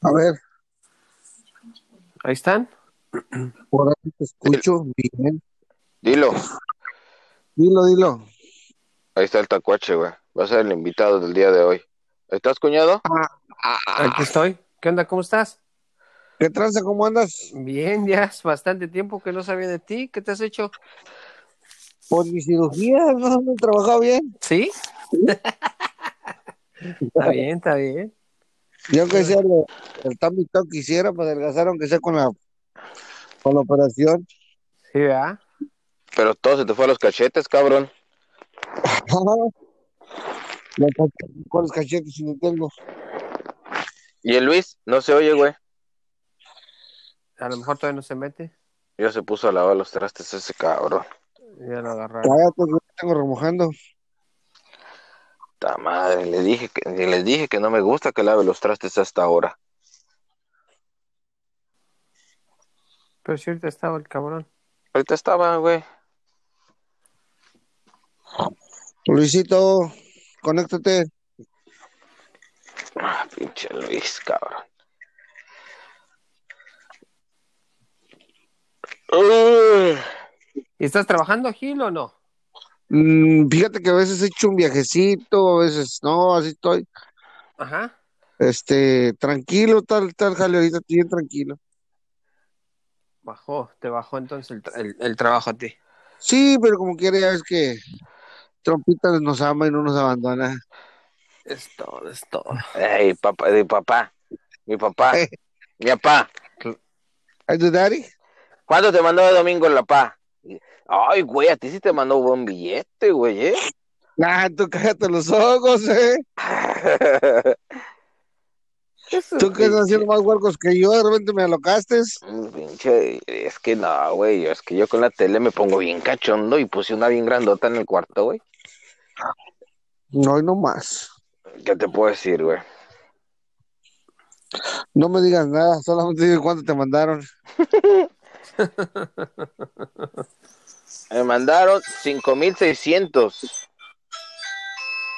A ver, Ahí están. por ahí te escucho bien. Dilo. Dilo, dilo. Ahí está el tacuache, güey. Va a ser el invitado del día de hoy. ¿Estás, cuñado? Aquí estoy. ¿Qué onda? ¿Cómo estás? ¿Qué tranza? ¿Cómo andas? Bien, ya es bastante tiempo que no sabía de ti. ¿Qué te has hecho? Por mi cirugía, no, no he trabajado bien. ¿Sí? está bien, está bien. Yo sea lo- el Tommy Talk quisiera para adelgazar, aunque sea con la, con la operación. Sí, ¿verdad? Pero todo se te fue a los cachetes, cabrón. Los cachetes, ¿Cuáles cachetes si no tengo? Y el Luis, no se oye, güey. A lo mejor todavía no se mete. Ya se puso a lavar los trastes ese cabrón. Ya lo agarraron. Cállate, yo tengo remojando. Ta madre, le dije que, les dije que no me gusta que lave los trastes hasta ahora. Pero si ahorita estaba el cabrón. Ahorita estaba, güey. Luisito, conéctate. Ah, pinche Luis, cabrón. Uy. ¿Y estás trabajando, Gil, o no? Mm, fíjate que a veces he hecho un viajecito, a veces no, así estoy. Ajá. Este, tranquilo, tal, tal, jale, ahorita estoy bien tranquilo. Bajó, te bajó entonces el, tra- el- el trabajo a ti. Sí, pero como quiera, ya ves que Trompita nos ama y no nos abandona. Es todo, es todo. Ey, papá, de papá. Mi papá. Mi papá. ¿Ay, tu daddy? ¿Cuándo te mandó de domingo la pa? Ay, güey, a ti sí te mandó buen billete, güey, ¿eh? Ah, tú cállate los ojos, eh. Tú que estás haciendo más huercos que yo, de repente me alocaste. Mm, Pinche, es que no, güey, es que yo con la tele me pongo bien cachondo y puse una bien grandota en el cuarto, güey. No, y no más. ¿Qué te puedo decir, güey? No me digas nada, solamente dime cuánto te mandaron. Me mandaron 5600.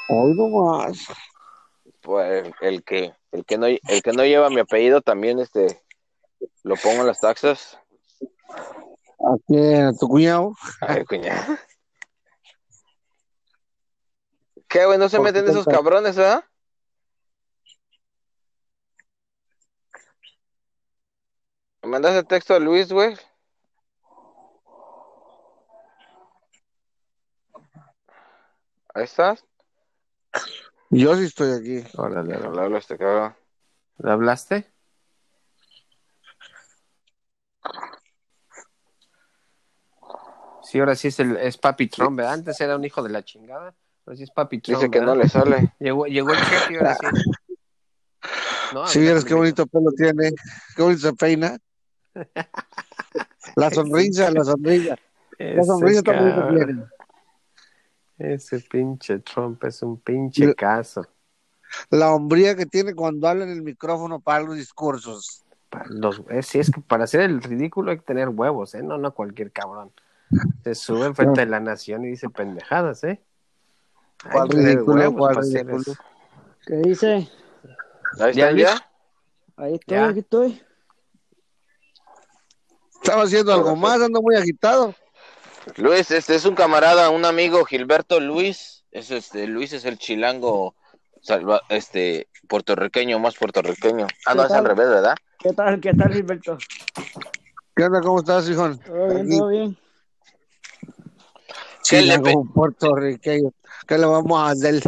Hoy no más. Pues el que, el que no, el que no lleva mi apellido también, este, lo pongo en las taxas. ¿A quién? ¿A tu cuñado? Ay, cuñada. ¿Qué, güey? ¿No se meten esos cabrones, ¿verdad? ¿Me mandaste texto a Luis, güey? Ahí estás. Yo sí estoy aquí. Órale, le hablo este cabrón. ¿Le hablaste? Sí, ahora sí es, el, es Papi Trump, ¿verdad? Antes era un hijo de la chingada. Ahora sí es Papi Trump. Dice que no le sale. Llegó, llegó el cheque y ahora sí. No, ver, vieras qué bonito pelo tiene, qué bonito se peina. La sonrisa, la sonrisa. La sonrisa bonita cabrón. tiene. Ese pinche Trump es un pinche caso. La hombría que tiene cuando habla en el micrófono para los discursos. Los, eh, sí, es que para hacer el ridículo hay que tener huevos, ¿eh? No, no cualquier cabrón. Se sube enfrente de la nación y dice pendejadas, ¿eh? ¿Qué dice? Ahí ¿Ya, está ya. Ahí estoy, Ya. aquí estoy. Estaba haciendo algo más, ando muy agitado. Luis, este es un camarada, un amigo, Gilberto Luis. Es este, Luis es el chilango salva, este puertorriqueño, más puertorriqueño. Ah, no, ¿Qué es al revés, ¿verdad? ¿Qué tal? ¿Qué tal, Gilberto? ¿Qué onda? ¿Cómo estás, hijo? ¿Todo bien? Aquí. ¿Todo bien? ¿Qué le puertorriqueño. ¿Qué le vamos a hacer?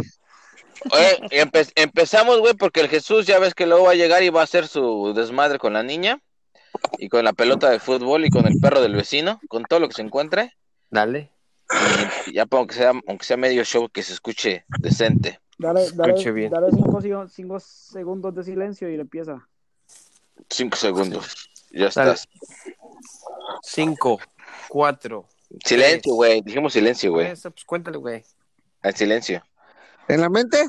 Oye, empe- empezamos, güey, porque el Jesús ya ves que luego va a llegar y va a hacer su desmadre con la niña y con la pelota de fútbol y con el perro del vecino, con todo lo que se encuentre. Dale. Y ya para aunque sea, aunque sea medio show que se escuche decente. Dale, Escuche dale, bien. dale cinco, segundos de silencio y le empieza. Cinco segundos. Ya Dale. estás. Cinco, cuatro. Silencio, güey. Dijimos silencio, güey. Pues cuéntale, güey. Al silencio. ¿En la mente?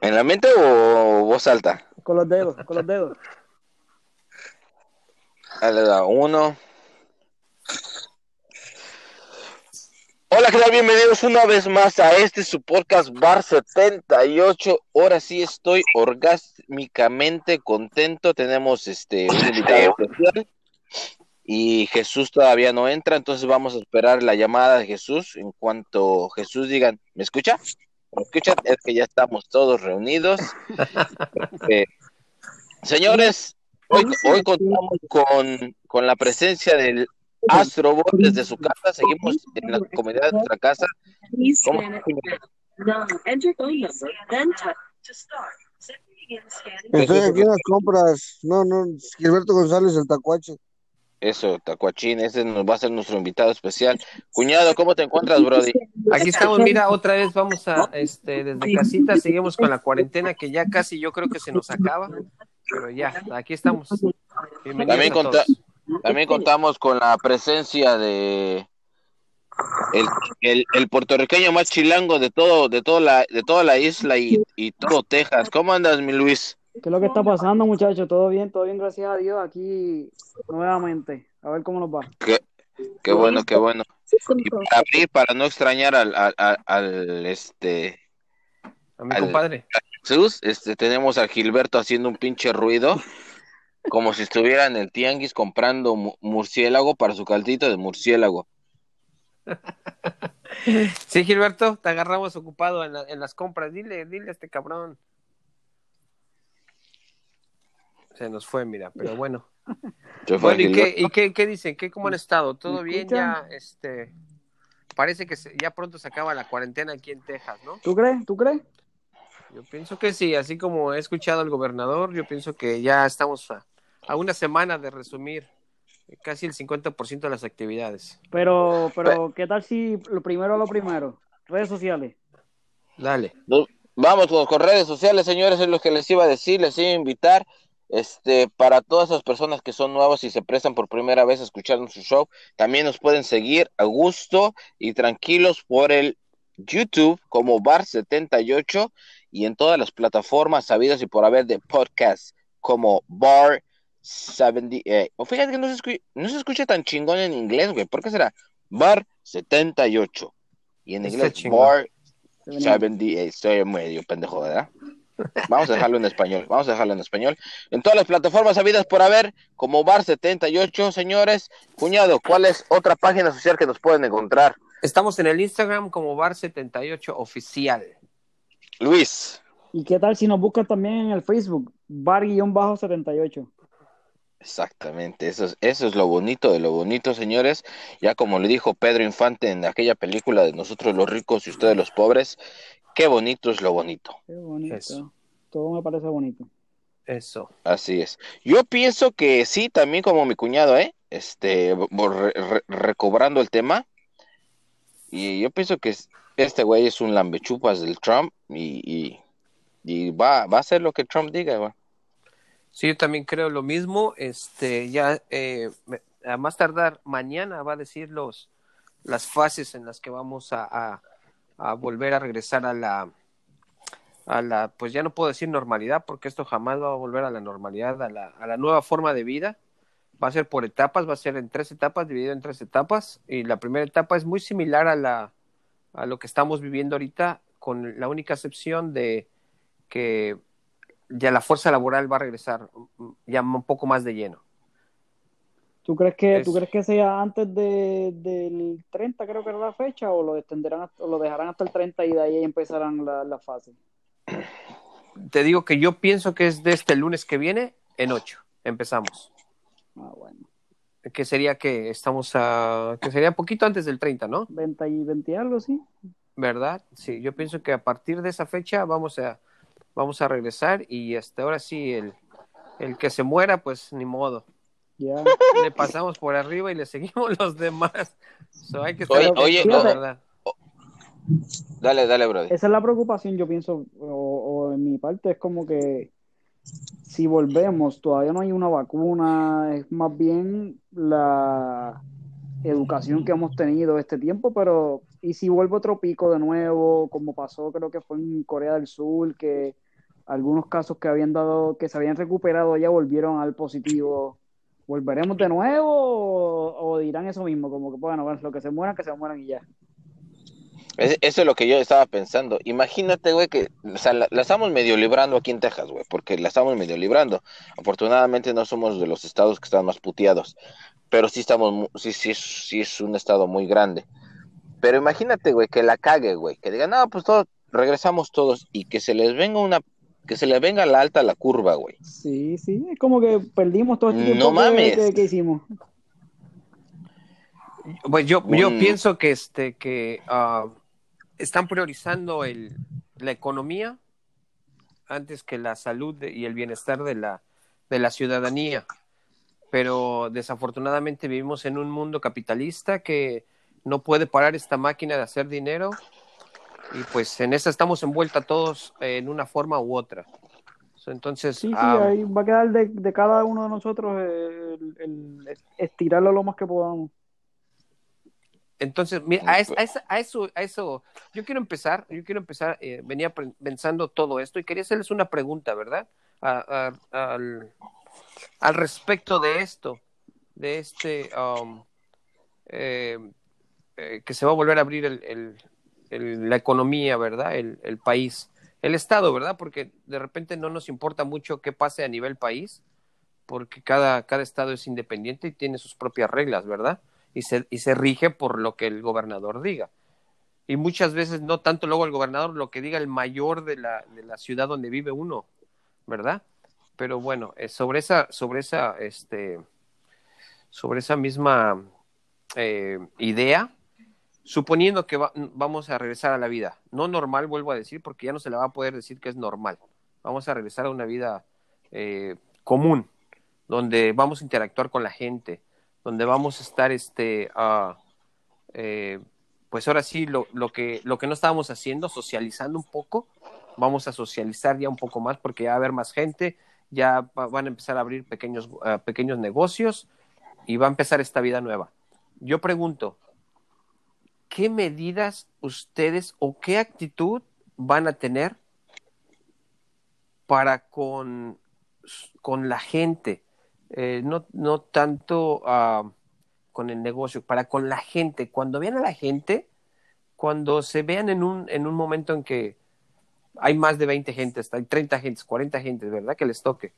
¿En la mente o voz alta? Con los dedos, con los dedos. Dale, da uno, Hola, ¿qué tal? Bienvenidos una vez más a este su podcast Bar 78. Ahora sí estoy orgásmicamente contento. Tenemos este un invitado especial y Jesús todavía no entra, entonces vamos a esperar la llamada de Jesús. En cuanto Jesús diga, ¿me escucha? ¿Me escuchan? Es que ya estamos todos reunidos. Eh, señores, hoy, hoy contamos con, con la presencia del Astrobot desde su casa. Seguimos en la comunidad de nuestra casa. ¿Cómo? Estoy aquí en las compras. No, no, Gilberto González, el tacuache. Eso, Tacuachín, ese nos va a ser nuestro invitado especial. Cuñado, ¿cómo te encuentras, Brody? Aquí estamos, mira, otra vez vamos a, este, desde casita, seguimos con la cuarentena que ya casi yo creo que se nos acaba, pero ya, aquí estamos. Bienvenidos También, conta- también contamos con la presencia de el, el, el puertorriqueño más chilango de todo, de toda la, de toda la isla y, y todo Texas. ¿Cómo andas, mi Luis? ¿Qué es lo que está pasando, muchachos? ¿Todo bien? ¿Todo bien? Gracias a Dios. Aquí nuevamente. A ver cómo nos va. Qué, qué bueno, qué bueno. Y para abrir, para no extrañar al, al, al, al, este A mi al- compadre. Jesús, este, tenemos a Gilberto haciendo un pinche ruido, como si estuviera en el tianguis comprando mu- murciélago para su caldito de murciélago. Sí, Gilberto, te agarramos ocupado en, la- en las compras. Dile, dile a este cabrón. Se nos fue, mira, pero bueno. Fue Bueno, ¿y Gilberto. qué, y qué, qué dicen? ¿Qué, ¿Cómo han estado? ¿Todo ¿Me bien? Ya, este, parece que se- ya pronto se acaba la cuarentena aquí en Texas, ¿no? ¿Tú crees? ¿Tú crees? Yo pienso que sí, así como he escuchado al gobernador, yo pienso que ya estamos a, a una semana de resumir casi el 50% de las actividades. Pero, pero, ¿qué tal si lo primero lo primero? Redes sociales. Dale. Vamos con, con redes sociales, señores, es lo que les iba a decir, les iba a invitar, este, para todas esas personas que son nuevas y se prestan por primera vez a escuchar nuestro show, también nos pueden seguir a gusto y tranquilos por el YouTube como Bar78 y en todas las plataformas sabidas y por haber de podcast como Bar 78. O fíjate que no se, escu- no se escucha tan chingón en inglés, güey, ¿por qué será? Bar 78 y en inglés. Bar Se venía. 78, estoy medio pendejo, ¿verdad? Vamos a dejarlo en español, vamos a dejarlo en español. En todas las plataformas habidas por haber, como Bar78, señores. Cuñado, ¿cuál es otra página social que nos pueden encontrar? Estamos en el Instagram como Bar78 Oficial. Luis, ¿Y qué tal si nos buscan también en el Facebook? Bar-78. exactamente, eso es, eso es lo bonito de lo bonito, señores. Ya como le dijo Pedro Infante en aquella película de Nosotros los ricos y ustedes los pobres, qué bonito es lo bonito. Qué bonito. Eso. Todo me parece bonito. Eso. Así es. Yo pienso que sí, también como mi cuñado, ¿eh? Este, re- re- recobrando el tema. Y yo pienso que es- este güey es un lambechupas del Trump y, y, va, va a hacer lo que Trump diga, güey. Sí, yo también creo lo mismo. Este, ya eh, a más tardar mañana va a decir los las fases en las que vamos a, a, a volver a regresar a la a la pues ya no puedo decir normalidad porque esto jamás va a volver a la normalidad, a la, a la nueva forma de vida. Va a ser por etapas, va a ser en tres etapas, dividido en tres etapas. Y la primera etapa es muy similar a la a lo que estamos viviendo ahorita, con la única excepción de que ya la fuerza laboral va a regresar ya un poco más de lleno. ¿Tú crees que, Es- ¿tú crees que sea antes de, del 30, creo que era la fecha, o lo extenderán o lo dejarán hasta el 30 y de ahí empezarán la, la fase? Te digo que yo pienso que es de este lunes que viene en 8. Empezamos. Ah, bueno. Que sería que estamos a. que sería poquito antes del 30, ¿no? 20 y 20 y algo, sí. ¿Verdad? Sí, yo pienso que a partir de esa fecha vamos a, vamos a regresar y hasta ahora sí, el, el que se muera, pues ni modo. Ya. Le pasamos por arriba y le seguimos los demás. So, hay que estar Oye, oye, la no. verdad. Dale, dale, brother. Esa es la preocupación, yo pienso, o, o en mi parte es como que si volvemos, todavía no hay una vacuna, es más bien la educación que hemos tenido este tiempo, pero ¿y si vuelve otro pico de nuevo, como pasó creo que fue en Corea del Sur, que algunos casos que habían dado, que se habían recuperado ya volvieron al positivo? ¿Volveremos de nuevo o, dirán eso mismo? Como que, bueno, bueno, lo que se mueran, que se mueran y ya. Es- eso es lo que yo estaba pensando. Imagínate, güey, que o sea, la, la estamos medio librando aquí en Texas, güey, porque la estamos medio librando. Afortunadamente no somos de los estados que están más puteados, pero sí estamos, mu- sí, sí, es- sí es un estado muy grande. Pero imagínate, güey, que la cague, güey, que digan, no, pues todos, regresamos todos y que se les venga una, que se les venga la alta la curva, güey. Sí, sí, es como que perdimos todo este No tiempo que- mames. que, que hicimos. Pues yo, yo pienso que este que ah, están priorizando el, la economía antes que la salud y el bienestar de la, de la ciudadanía. Pero desafortunadamente vivimos en un mundo capitalista que no puede parar esta máquina de hacer dinero y pues en esa estamos envueltos todos eh, en una forma u otra. Entonces, Sí, sí, ah, ahí va a quedar de, de cada uno de nosotros eh, el, el estirarlo lo más que podamos. Entonces, mira, a, es- a esa- a eso, a eso, yo quiero empezar, yo quiero empezar, eh, venía pensando todo esto y quería hacerles una pregunta, ¿verdad? Al, respecto de esto, de este, um, eh, eh, que se va a volver a abrir el, la economía, ¿verdad? El país, el Estado, ¿verdad? Porque de repente no nos importa mucho qué pase a nivel país, porque cada, cada Estado es independiente y tiene sus propias reglas, ¿verdad? Y se, y se rige por lo que el gobernador diga. Y muchas veces no tanto luego el gobernador, lo que diga el mayor de la, de la ciudad donde vive uno, ¿verdad? Pero bueno, eh, sobre esa, sobre esa, este, sobre esa misma eh, idea, suponiendo que va- vamos a regresar a la vida, no normal, vuelvo a decir, porque ya no se le va a poder decir que es normal. Vamos a regresar a una vida eh, común, donde vamos a interactuar con la gente, donde vamos a estar, este, eh, pues ahora sí, lo, lo, que, lo que no estábamos haciendo, socializando un poco, vamos a socializar ya un poco más porque ya va a haber más gente, ya va- van a empezar a abrir pequeños, ah, pequeños negocios y va a empezar esta vida nueva. Yo pregunto, ¿qué medidas ustedes o qué actitud van a tener para con, con la gente? Eh, no, no tanto ah, con el negocio, para con la gente. Cuando vean a la gente, cuando se vean en un, en un momento en que hay más de 20 gentes, hay 30 gentes, 40 gentes, ¿verdad? Que les toque.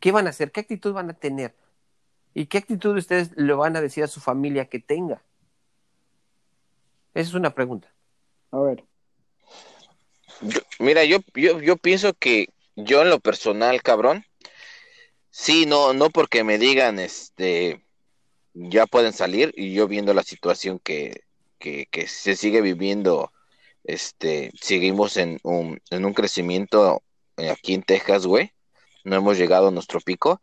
¿Qué van a hacer? ¿Qué actitud van a tener? ¿Y qué actitud ustedes le van a decir a su familia que tenga? Esa es una pregunta. A ver, Yo- mira, yo, yo, yo pienso que yo en lo personal, cabrón, sí, no, no porque me digan, este, ya pueden salir y yo viendo la situación que, que, se sigue viviendo, este, seguimos en un, en un crecimiento eh, aquí en Texas, güey, no hemos llegado a nuestro pico,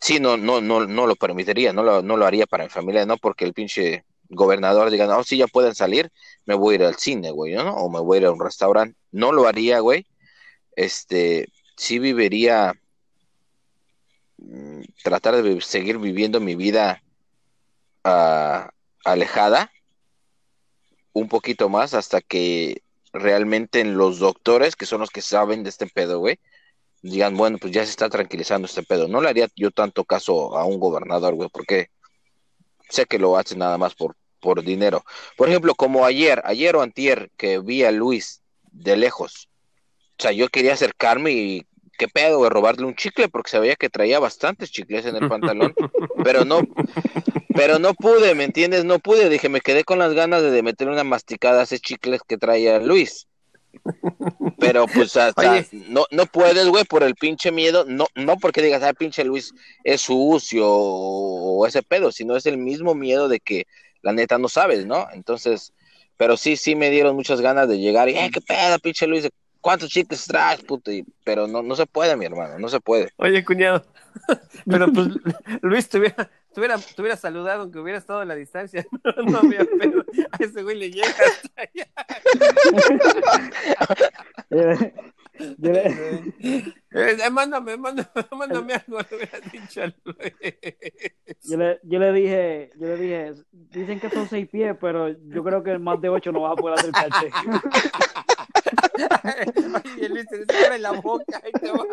sí, no, no, no, no lo permitiría, no lo, no lo haría para mi familia, no porque el pinche gobernador diga, no, sí, ya pueden salir, me voy a ir al cine, güey, ¿no? O me voy a ir a un restaurante. No lo haría, güey. Este, sí viviría, tratar de seguir viviendo mi vida ah, alejada un poquito más hasta que realmente los doctores, que son los que saben de este pedo, güey, digan, bueno, pues ya se está tranquilizando este pedo. No le haría yo tanto caso a un gobernador, güey, porque sé que lo hace nada más por, por dinero. Por ejemplo, como ayer, ayer o antier, que vi a Luis de lejos. O sea, yo quería acercarme y qué pedo, güey, robarle un chicle, porque sabía que traía bastantes chicles en el pantalón, pero no, pero no pude, ¿me entiendes? No pude, dije, me quedé con las ganas de meter una masticada a ese chicles que traía Luis. Pero pues hasta Oye. no, no puedes, güey, por el pinche miedo, no, no porque digas, ah, pinche Luis es sucio o, o ese pedo, sino es el mismo miedo de que la neta no sabes, ¿no? Entonces, pero sí, sí me dieron muchas ganas de llegar y, eh, qué pedo, pinche Luis, ¿cuántos chicles traes, puto? Y- pero no, no se puede, mi hermano, no se puede. Oye, cuñado, pero pues Luis te hubiera, te hubiera, te hubiera saludado aunque hubiera estado a la distancia. No, no había pedo. A ese güey le llega hasta allá. yo le- Eh, mándame, mándame, mándame algo, le hubiera dicho al Luis. yo le- yo le dije, yo le dije, dicen que son seis pies, pero yo creo que más de ocho no vas a poder acercarte. Oye, Luis, te abre la boca y te va.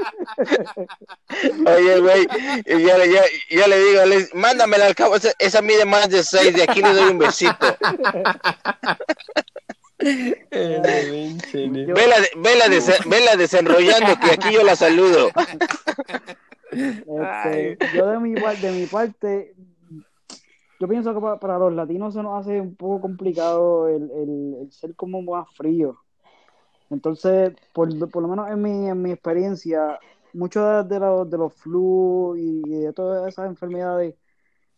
Oye, güey, ya, le- ya, ya le digo, Luis, mándamela al cabo, esa, esa mide más de seis, de aquí le doy un besito. Vela, vela, desen- vela desenrollando, que aquí yo la saludo. Este, yo de mi, par- de mi parte, yo pienso que pa- para, los latinos se nos hace un poco complicado el, el- el ser como más frío. Entonces, por, por lo menos en mi, en mi experiencia, muchos de, de los, de los flu y, y de todas esas enfermedades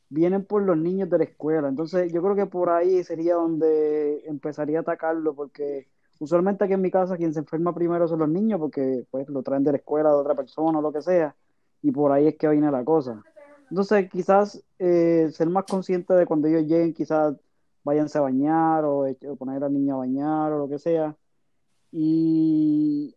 vienen por los niños de la escuela. Entonces, yo creo que por ahí sería donde empezaría a atacarlo, porque usualmente aquí en mi casa quien se enferma primero son los niños, porque pues lo traen de la escuela de otra persona o lo que sea y por ahí es que viene la cosa. Entonces, quizás eh, ser más consciente de cuando ellos lleguen, quizás váyanse a bañar o, eche- o poner al niño a bañar o lo que sea. Y,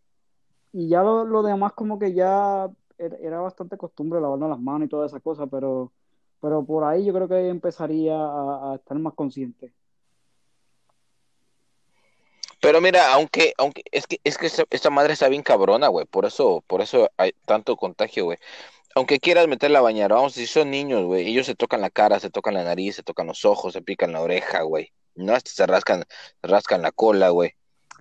y ya lo, lo demás como que ya era, era bastante costumbre lavarnos las manos y todas esas cosas, pero, pero por ahí yo creo que empezaría a, estar más consciente. Pero mira, aunque, aunque, es que, es que esta, esta madre está bien cabrona, güey. Por eso, por eso hay tanto contagio, güey. Aunque quieras meterla a bañar, vamos, si son niños, güey, ellos se tocan la cara, se tocan la nariz, se tocan los ojos, se pican la oreja, güey. No, hasta se rascan, rascan la cola, güey.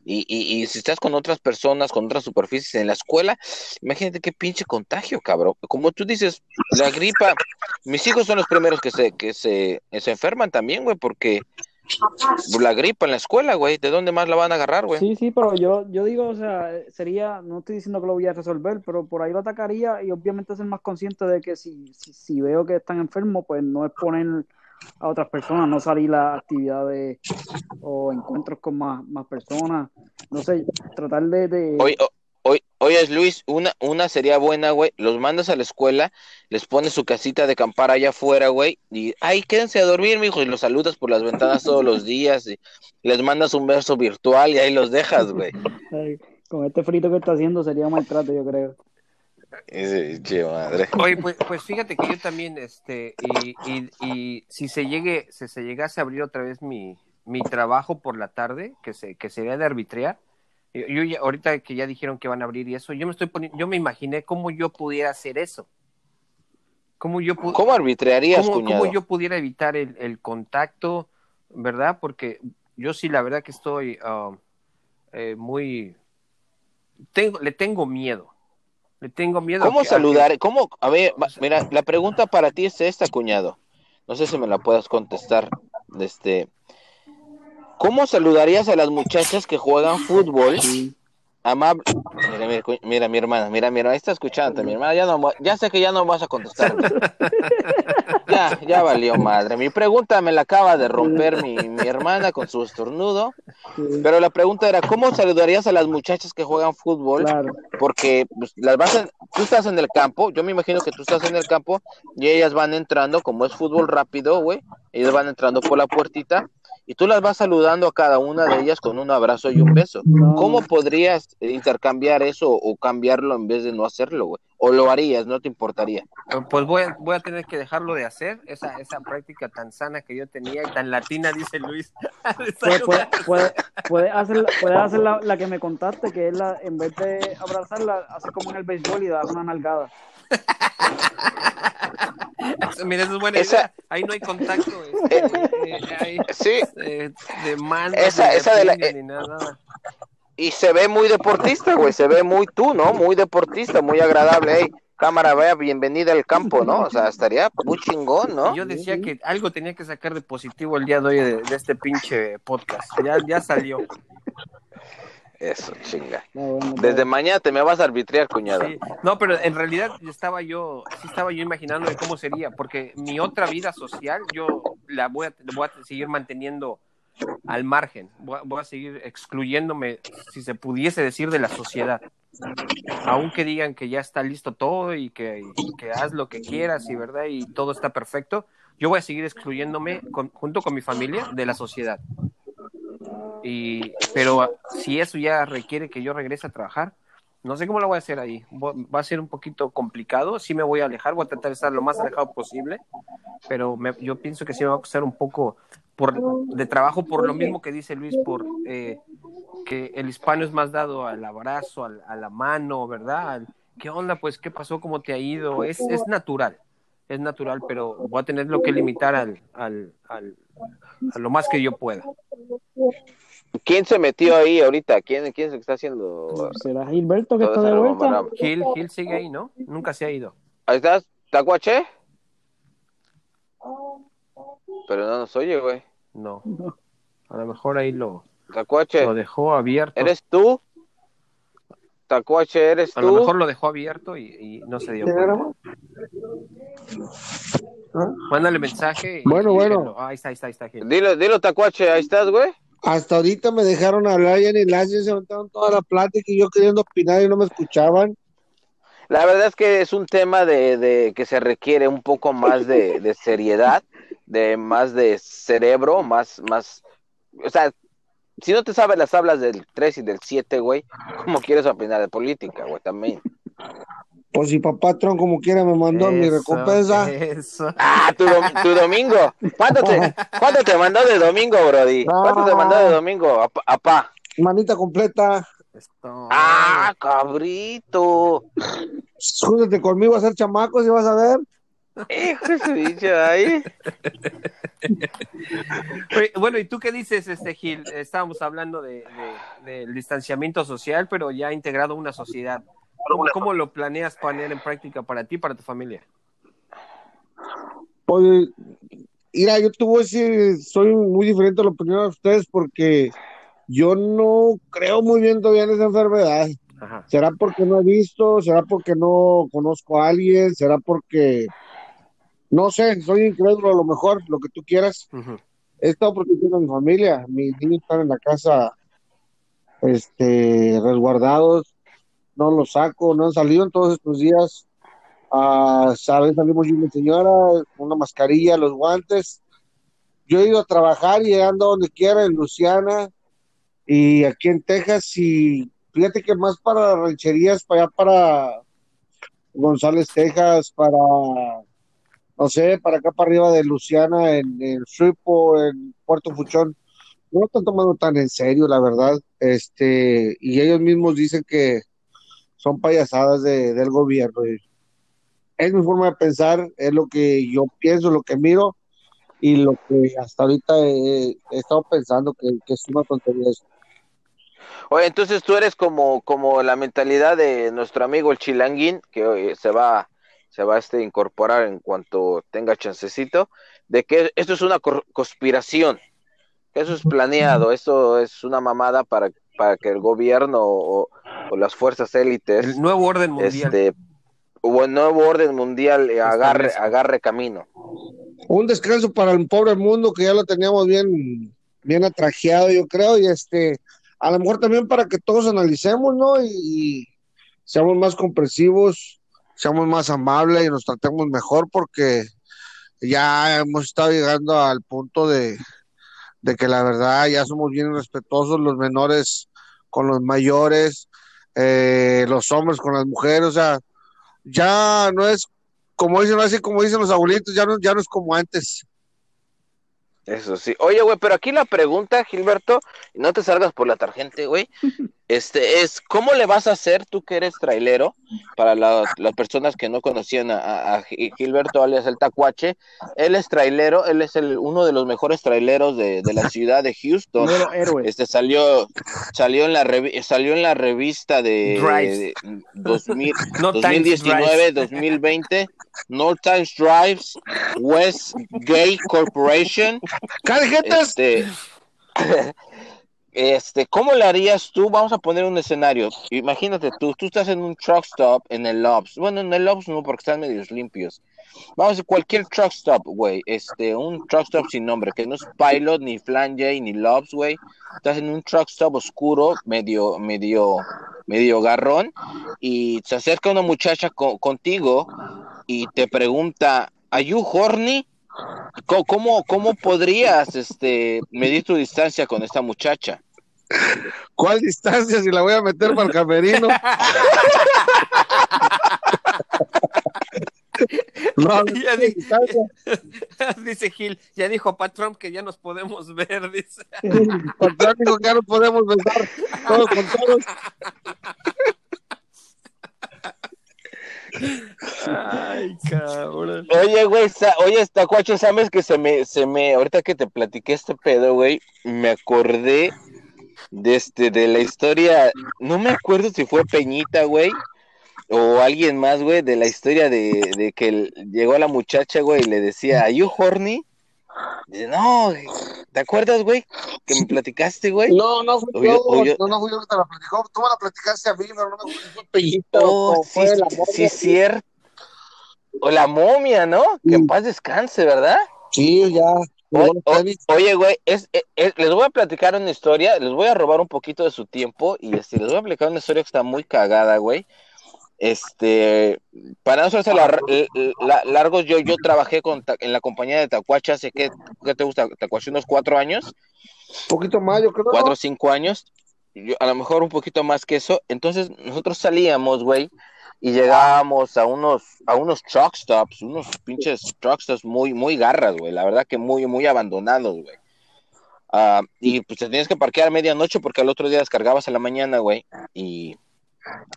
Y, y, y si estás con otras personas, con otras superficies en la escuela, imagínate qué pinche contagio, cabrón. Como tú dices, la gripa, mis hijos son los primeros que se, que se, se enferman también, güey, porque la gripa en la escuela, güey, ¿de dónde más la van a agarrar, güey? Sí, sí, pero yo, yo digo, o sea, sería, no estoy diciendo que lo voy a resolver, pero por ahí lo atacaría y obviamente ser más consciente de que si, si, si veo que están enfermos, pues no exponer a otras personas, no salir a actividades o encuentros con más, más personas, no sé, tratar de, de- Oye, o- oye, oye, Luis, una, una sería buena, güey. Los mandas a la escuela, les pones su casita de acampar allá afuera, güey. Y, ay, quédense a dormir, mijo. Y los saludas por las ventanas todos los días. Y les mandas un beso virtual y ahí los dejas, güey. con este frito que está haciendo sería maltrato, yo creo. Ese, che, madre. Oye, pues, pues fíjate que yo también, este, y, y, y si se llegue, si se llegase a abrir otra vez mi, mi trabajo por la tarde, que se, que sería de arbitrear, yo, ahorita que ya dijeron que van a abrir y eso, yo me estoy poniendo, yo me imaginé cómo yo pudiera hacer eso. Cómo yo pu- ¿Cómo cuñado? cómo yo pudiera evitar el, el contacto, ¿verdad? Porque yo sí, la verdad que estoy ah, eh, muy... Tengo, le tengo miedo. Le tengo miedo. ¿Cómo que- saludar? ¿Cómo? A ver, va- mira, la pregunta para ti es esta, cuñado. No sé si me la puedas contestar. Este, ¿cómo saludarías a las muchachas que juegan fútbol? Amable. Mira, mira, mira, mi hermana, mira, mira, ahí está escuchando, mi hermana, ya no, ya sé que ya no vas a contestar. Ya, ya valió madre. Mi pregunta me la acaba de romper mi, mi hermana con su estornudo. Pero la pregunta era, ¿cómo saludarías a las muchachas que juegan fútbol? claro. porque pues, las vas a- tú estás en el campo, yo me imagino que tú estás en el campo y ellas van entrando, como es fútbol rápido, güey, ellas van entrando por la puertita y tú las vas saludando a cada una de ellas con un abrazo y un beso. No. ¿Cómo podrías intercambiar eso o cambiarlo en vez de no hacerlo, güey? ¿O lo harías, no te importaría? Pues voy a, voy a tener que dejarlo de hacer, esa, esa práctica tan sana que yo tenía y tan latina, dice Luis. Puedes puede, puede, puede hacer, puede hacer la, la que me contaste, que es la, en vez de abrazarla, hace como en el béisbol y dar una nalgada. Mira, eso es buena Esa- idea. Ahí no hay contacto. este, eh, Sí, eh, de manos, Esa- ni esa de la- eh, ni nada, nada. y se ve muy deportista, güey, se ve muy tú, ¿no? Muy deportista, muy agradable. Hey, cámara, vea, bienvenida al campo, ¿no? O sea, estaría muy chingón, ¿no? Yo decía que algo tenía que sacar de positivo el día de hoy de, de este pinche podcast. Ya, ya salió. Eso, chinga. Bueno, Desde mañana te me vas a arbitrar, cuñado. Sí. No, pero en realidad estaba yo, sí estaba yo imaginando de cómo sería, porque mi otra vida social yo la voy a, la voy a seguir manteniendo al margen, voy a, voy a seguir excluyéndome, si se pudiese decir, de la sociedad. Aunque digan que ya está listo todo y que, y que haz lo que quieras y verdad y todo está perfecto, yo voy a seguir excluyéndome con- junto con mi familia de la sociedad. Y, pero si eso ya requiere que yo regrese a trabajar, no sé cómo lo voy a hacer ahí. Va a ser un poquito complicado. Sí me voy a alejar, voy a tratar de estar lo más alejado posible, pero me- yo pienso que sí me va a costar un poco de trabajo por lo mismo que dice Luis, por eh, que el hispano es más dado al abrazo, al- a la mano, ¿verdad? ¿Qué onda? Pues, ¿qué pasó? ¿Cómo te ha ido? Es, es natural, es natural, pero voy a tener lo que limitar al, al, al- a lo más que yo pueda. ¿Quién se metió ahí ahorita? ¿Quién, quién es el que está haciendo? ¿Será Gilberto que está de vuelta? Gil, Gil sigue ahí, ¿no? Nunca se ha ido. Ahí estás, Tacuache. Pero no nos oye, güey. No. A lo mejor ahí lo, Tacuache, lo dejó abierto. ¿eres tú? Tacuache, ¿eres A lo tú? mejor lo dejó abierto y, y no se dio cuenta. Mándale mensaje. y- Bueno, y bueno. Ah, ahí está, ahí está, ahí está. Gil. Dilo, dilo, Tacuache, ahí estás, güey. Hasta ahorita me dejaron hablar ya en el enlace, se aventaron toda la plática y yo queriendo opinar y no me escuchaban. La verdad es que es un tema de, de que se requiere un poco más de, de seriedad, de más de cerebro, más, más, o sea, si no te sabes las hablas del 3 y del 7, güey, ¿cómo quieres opinar de política, güey? También. Por si papá Tron como quiera me mandó mi recompensa. Eso. Ah, tu, tu domingo. ¿Cuánto te, ¿Cuánto te mandó de domingo, Brody? ¿Cuánto te mandó de domingo, apá? Manita completa. Esto. Ah, cabrito. Júntate conmigo a hacer chamacos y vas a ver. Hijo de su bicho ahí. Bueno, ¿y tú qué dices, este Gil? Estábamos hablando de, de- del distanciamiento social, pero ya integrado a una sociedad. ¿Cómo, cómo lo planeas poner en práctica para ti y para tu familia? Pues, mira, yo te voy a decir, soy muy diferente a la opinión de ustedes porque yo no creo muy bien todavía en esa enfermedad. Ajá. ¿Será porque no he visto? ¿Será porque no conozco a alguien? ¿Será porque, no sé, soy incrédulo a lo mejor, lo que tú quieras? He estado protegiendo a mi familia, mis niños están en la casa, este, resguardados, no los saco, no han salido en todos estos días. Ah, ¿sabes? Salimos yo y mi señora, una mascarilla, los guantes. Yo he ido a trabajar y he andado donde quiera, en Luciana y aquí en Texas. Y fíjate que más para rancherías, para allá, para González, Texas, para, no sé, para acá para arriba de Luciana, en, en Shreveport, en Puerto Fuchón. No lo están tomando tan en serio, la verdad. Este, y ellos mismos dicen que son payasadas de, del gobierno. Es mi forma de pensar, es lo que yo pienso, lo que miro y lo que hasta ahorita he, he estado pensando que, que es una tontería. eso. Oye, entonces tú eres como, como la mentalidad de nuestro amigo el Chilanguín, que eh, se va, se va este, a incorporar en cuanto tenga chancecito, de que esto es una conspiración, que eso es planeado, eso es una mamada para, para que el gobierno o, o las fuerzas élites, El nuevo orden mundial. este, o el nuevo orden mundial eh, agarre, agarre camino. Un descanso para el pobre mundo que ya lo teníamos bien, bien atrajeado, yo creo, y este, a lo mejor también para que todos analicemos, ¿no? Y, y seamos más comprensivos, seamos más amables y nos tratemos mejor porque ya hemos estado llegando al punto de, de que la verdad ya somos bien respetuosos los menores con los mayores, eh, los hombres con las mujeres, o sea, ya no es como dicen, así como dicen los abuelitos, ya no, ya no es como antes. Eso sí. Oye, güey, pero aquí la pregunta, Gilberto, y no te salgas por la tarjente, güey. Este es, ¿cómo le vas a hacer tú que eres trailero? Para la- las personas que no conocían a, a- a Gi- Gilberto alias el Tacuache, él es trailero, él es el, uno de los mejores traileros de, de la ciudad de Houston. De. Este salió, salió en la revi- salió en la revista de, de 2000, No Times 2019, 2020, North Times Drives, West Gay Corporation. Este, este, ¿cómo le harías tú? Vamos a poner un escenario. Imagínate tú, tú estás en un truck stop en el Lobs. Bueno, en el Lobs no, porque están medios limpios. Vamos a cualquier truck stop, güey. Este, un truck stop sin nombre, que no es Pilot, ni Flange, ni Lobs, güey. Estás en un truck stop oscuro, medio, medio, medio garrón, y se acerca una muchacha co- contigo y te pregunta, ¿Are you horny? ¿Cómo, cómo, cómo podrías este, medir tu distancia con esta muchacha? ¿Cuál distancia si la voy a meter para el camerino? No, no Ya tiene di- distancia. dice Gil, ya dijo Pat Trump que ya nos podemos ver, dice. Contrario, digo que ya no podemos besar todos con todos. Ay, cabrón. Oye, güey, oye, esta cuacho, ¿sabes que se me, se me, ahorita que te platiqué este pedo, güey, me acordé de, este, de la historia, no me acuerdo si fue Peñita, güey, o alguien más, güey, de la historia de, de que llegó la muchacha, güey, y le decía, ¿Are you horny? Dice, no, ¿te acuerdas, güey? Que me platicaste, güey. No, no fui yo, yo- no, no fui yo que te la platicó. Tú me la platicaste a mí, pero no me fue Peñito Oh, sí, fue la sí, cierto. O la momia, ¿no? Que en Sí. paz descanse, ¿verdad? Sí, ya. O- o- oye, güey, es, es- es- les voy a platicar una historia, les voy a robar un poquito de su tiempo y este, les voy a platicar una historia que está muy cagada, güey. Este, para no hacerse la, la- largos, yo, yo trabajé con, en la compañía de Tacuache hace, ¿qué, qué te gusta? Tacuache unos cuatro años, Un poquito más, yo creo. cuatro o cinco años, yo, a lo mejor un poquito más que eso. Entonces, nosotros salíamos, güey, y llegábamos a unos, a unos truck stops, unos pinches truck stops muy, muy garras, güey, la verdad que muy, muy abandonados, güey. Ah, y pues te tienes que parquear a medianoche porque al otro día descargabas a la mañana, güey. Y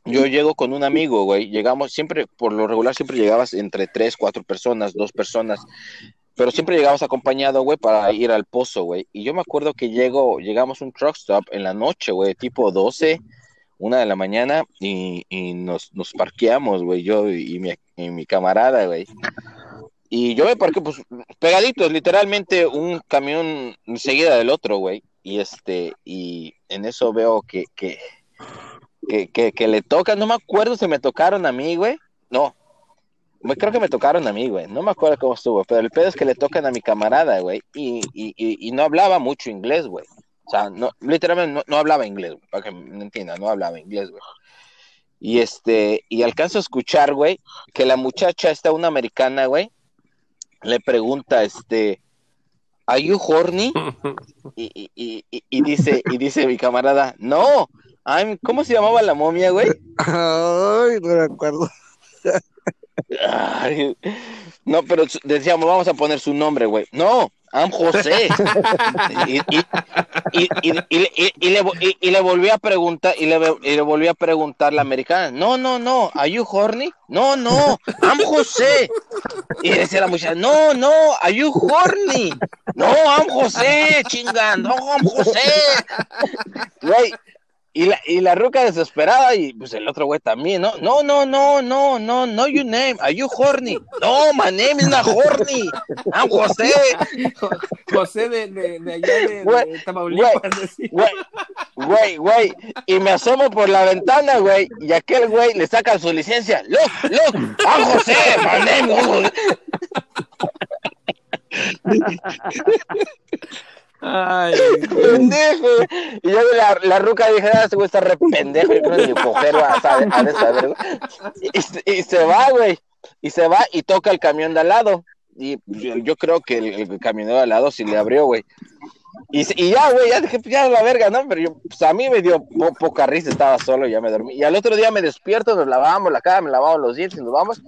yo llego con un amigo, güey. Llegamos siempre, por lo regular, siempre llegabas entre tres, cuatro personas, dos personas. Pero siempre llegabas acompañado, güey, para ir al pozo, güey. Y yo me acuerdo que llego, llegamos a un truck stop en la noche, güey, tipo 12, una de la mañana, y, y nos, nos parqueamos, güey, yo y mi, y mi camarada, güey. Y yo me parqué, pues, pegaditos, literalmente un camión enseguida del otro, güey. Y este, y en eso veo que, que, que, que, que le tocan, no me acuerdo si me tocaron a mí, güey. No, creo que me tocaron a mí, güey. No me acuerdo cómo estuvo, pero el pedo es que le tocan a mi camarada, güey. Y, y, y, y no hablaba mucho inglés, güey. O sea, no, literalmente no, no hablaba inglés, güey, para que me entiendan, no hablaba inglés, güey. Y este, y alcanzo a escuchar, güey, que la muchacha, esta una americana, güey, le pregunta, este, ¿Are you horny? Y, y, y, dice, y dice mi camarada, no, I'm, ¿cómo se llamaba la momia, güey? Ay, no me acuerdo. Ay, no, pero decíamos, vamos a poner su nombre, güey. No, I'm José. y, le, y- volví a preguntar, y le, le volví a preguntar la americana, no, no, no, ¿are you horny? No, no, I'm José. Y decía la muchacha, no, no, ¿are you horny? No, I'm José, chinga, no, I'm José. Güey, y la, y la ruca desesperada y pues el otro güey también, ¿no? No, no, no, no, no, no your name, are you horny? No, my name is not horny, I'm José. José de, de, de allá de, Güey, de Tamaulipas. Güey, güey, güey, y me asomo por la ventana, güey, y aquel güey le saca su licencia. Look, look, I'm José, my name is. Ay, pendejo. Y yo la, la ruca dije, ah, ese güey está re pendejo, yo creo que va a de saber. Y, y se va, güey. Y se va y toca el camión de al lado. Y yo, yo creo que el, el camionero de al lado sí le abrió, güey. Y, y ya, güey, ya dije, ya la verga, ¿no? Pero yo, pues a mí me dio po- poca risa, estaba solo, ya me dormí. Y al otro día me despierto, nos lavamos la cara, me lavamos los dientes y nos vamos.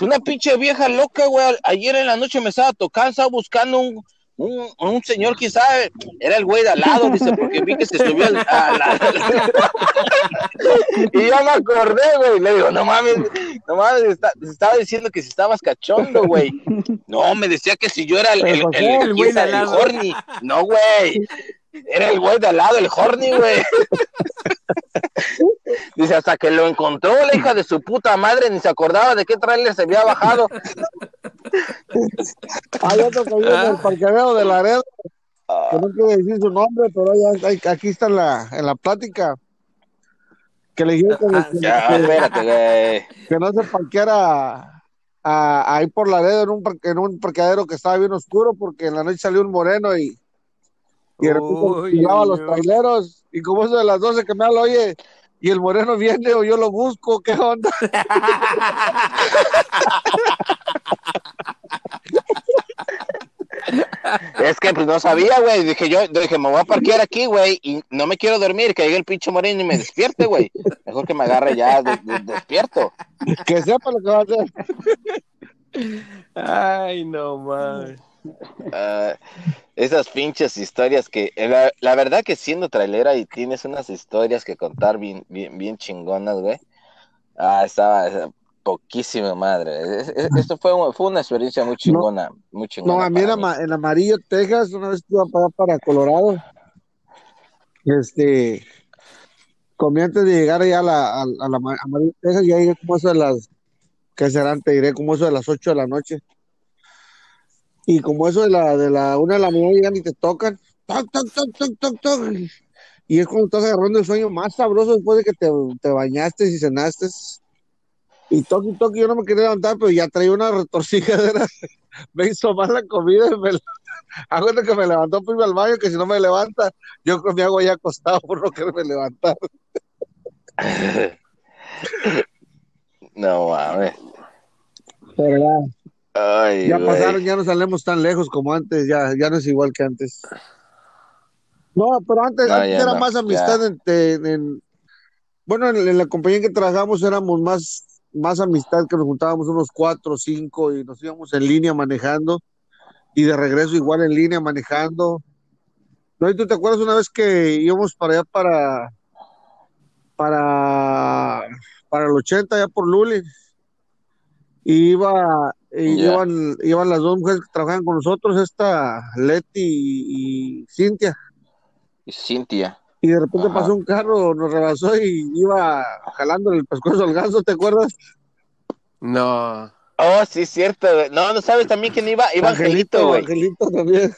Una pinche vieja loca, güey. Ayer en la noche me estaba tocando, estaba buscando un, un, un señor sabe, era el güey de al lado, dice, porque vi que se subió al- a la... y ya me acordé, güey, le digo, no mames, no mames, está- estaba diciendo que si estabas cachondo, güey. No, me decía que si yo era el, el, el, El güey de al lado. No, güey, era el güey de al lado, el horny, güey. Dice, hasta que lo encontró la hija de su puta madre, ni se acordaba de qué trailer se había bajado. Hay otro que vive en el parqueadero de Laredo, que no quiere decir su nombre, pero ya, aquí está en la, en la plática. Que le dijeron que, Ah, que- Ya, que- espérate, güey. que no se parqueara a- ahí por Laredo en un, parque- en un parqueadero que estaba bien oscuro porque en la noche salió un moreno y, y tiraba a los traileros y como eso de las 12 que me habla, oye, y el moreno viene o yo lo busco, ¿qué onda? Es que pues no sabía, güey. Dije yo, dije, me voy a parquear aquí, güey, y no me quiero dormir, que llegue el pinche moreno y me despierte, güey. Mejor que me agarre ya de- de- despierto. Que sepa lo que va a hacer. Ay, no mames. Ah, esas pinches historias que, eh, la, la verdad que siendo trailera y tienes unas historias que contar bien, bien, bien chingonas, güey. Ah, estaba eh, poquísima madre. Es- es- Esto fue, fue una experiencia muy chingona, muy chingona. No, a mí en, en Amarillo, Texas, una vez iba para, para Colorado. este, comí antes de llegar allá a la, a, a la Ma- a Madrid, Texas, ya llegué como eso de las, que serán? Te diré como eso de las 8 de la noche. Y como eso de la, de la una de la mañana llegan y te tocan, toc, toc, toc, toc, toc, toc. Y es cuando estás agarrando el sueño más sabroso después de que te, te bañaste y cenaste. Y toque, toque, yo no me quería levantar, pero ya traía una retorcijadera. me hizo mal la comida y me hago de que me levantó irme al baño, que si no me levanta, yo mi agua ya acostado por no quererme levantar. No mames. Pero Ay, ya pasaron, ya no salimos tan lejos como antes, ya, ya no es igual que antes. No, pero antes, No, antes ya era no, más amistad ya. en, en- en- bueno, en, en la compañía en que trabajamos éramos más, más amistad que nos juntábamos unos cuatro o cinco y nos íbamos en línea manejando y de regreso igual en línea manejando. ¿No? ¿Y tú te acuerdas una vez que íbamos para allá para, para, para el 80 allá por Luli? Y iba, y Ya. iban, iban las dos mujeres que trabajaban con nosotros, esta Leti y, y Cintia. Y Cintia. Y de repente Ajá. pasó un carro, nos rebasó y iba jalando el pescuezo al ganso, ¿te acuerdas? No. Oh, sí, cierto, güey. No, no sabes también quién iba. Iba Angelito, güey. Angelito también.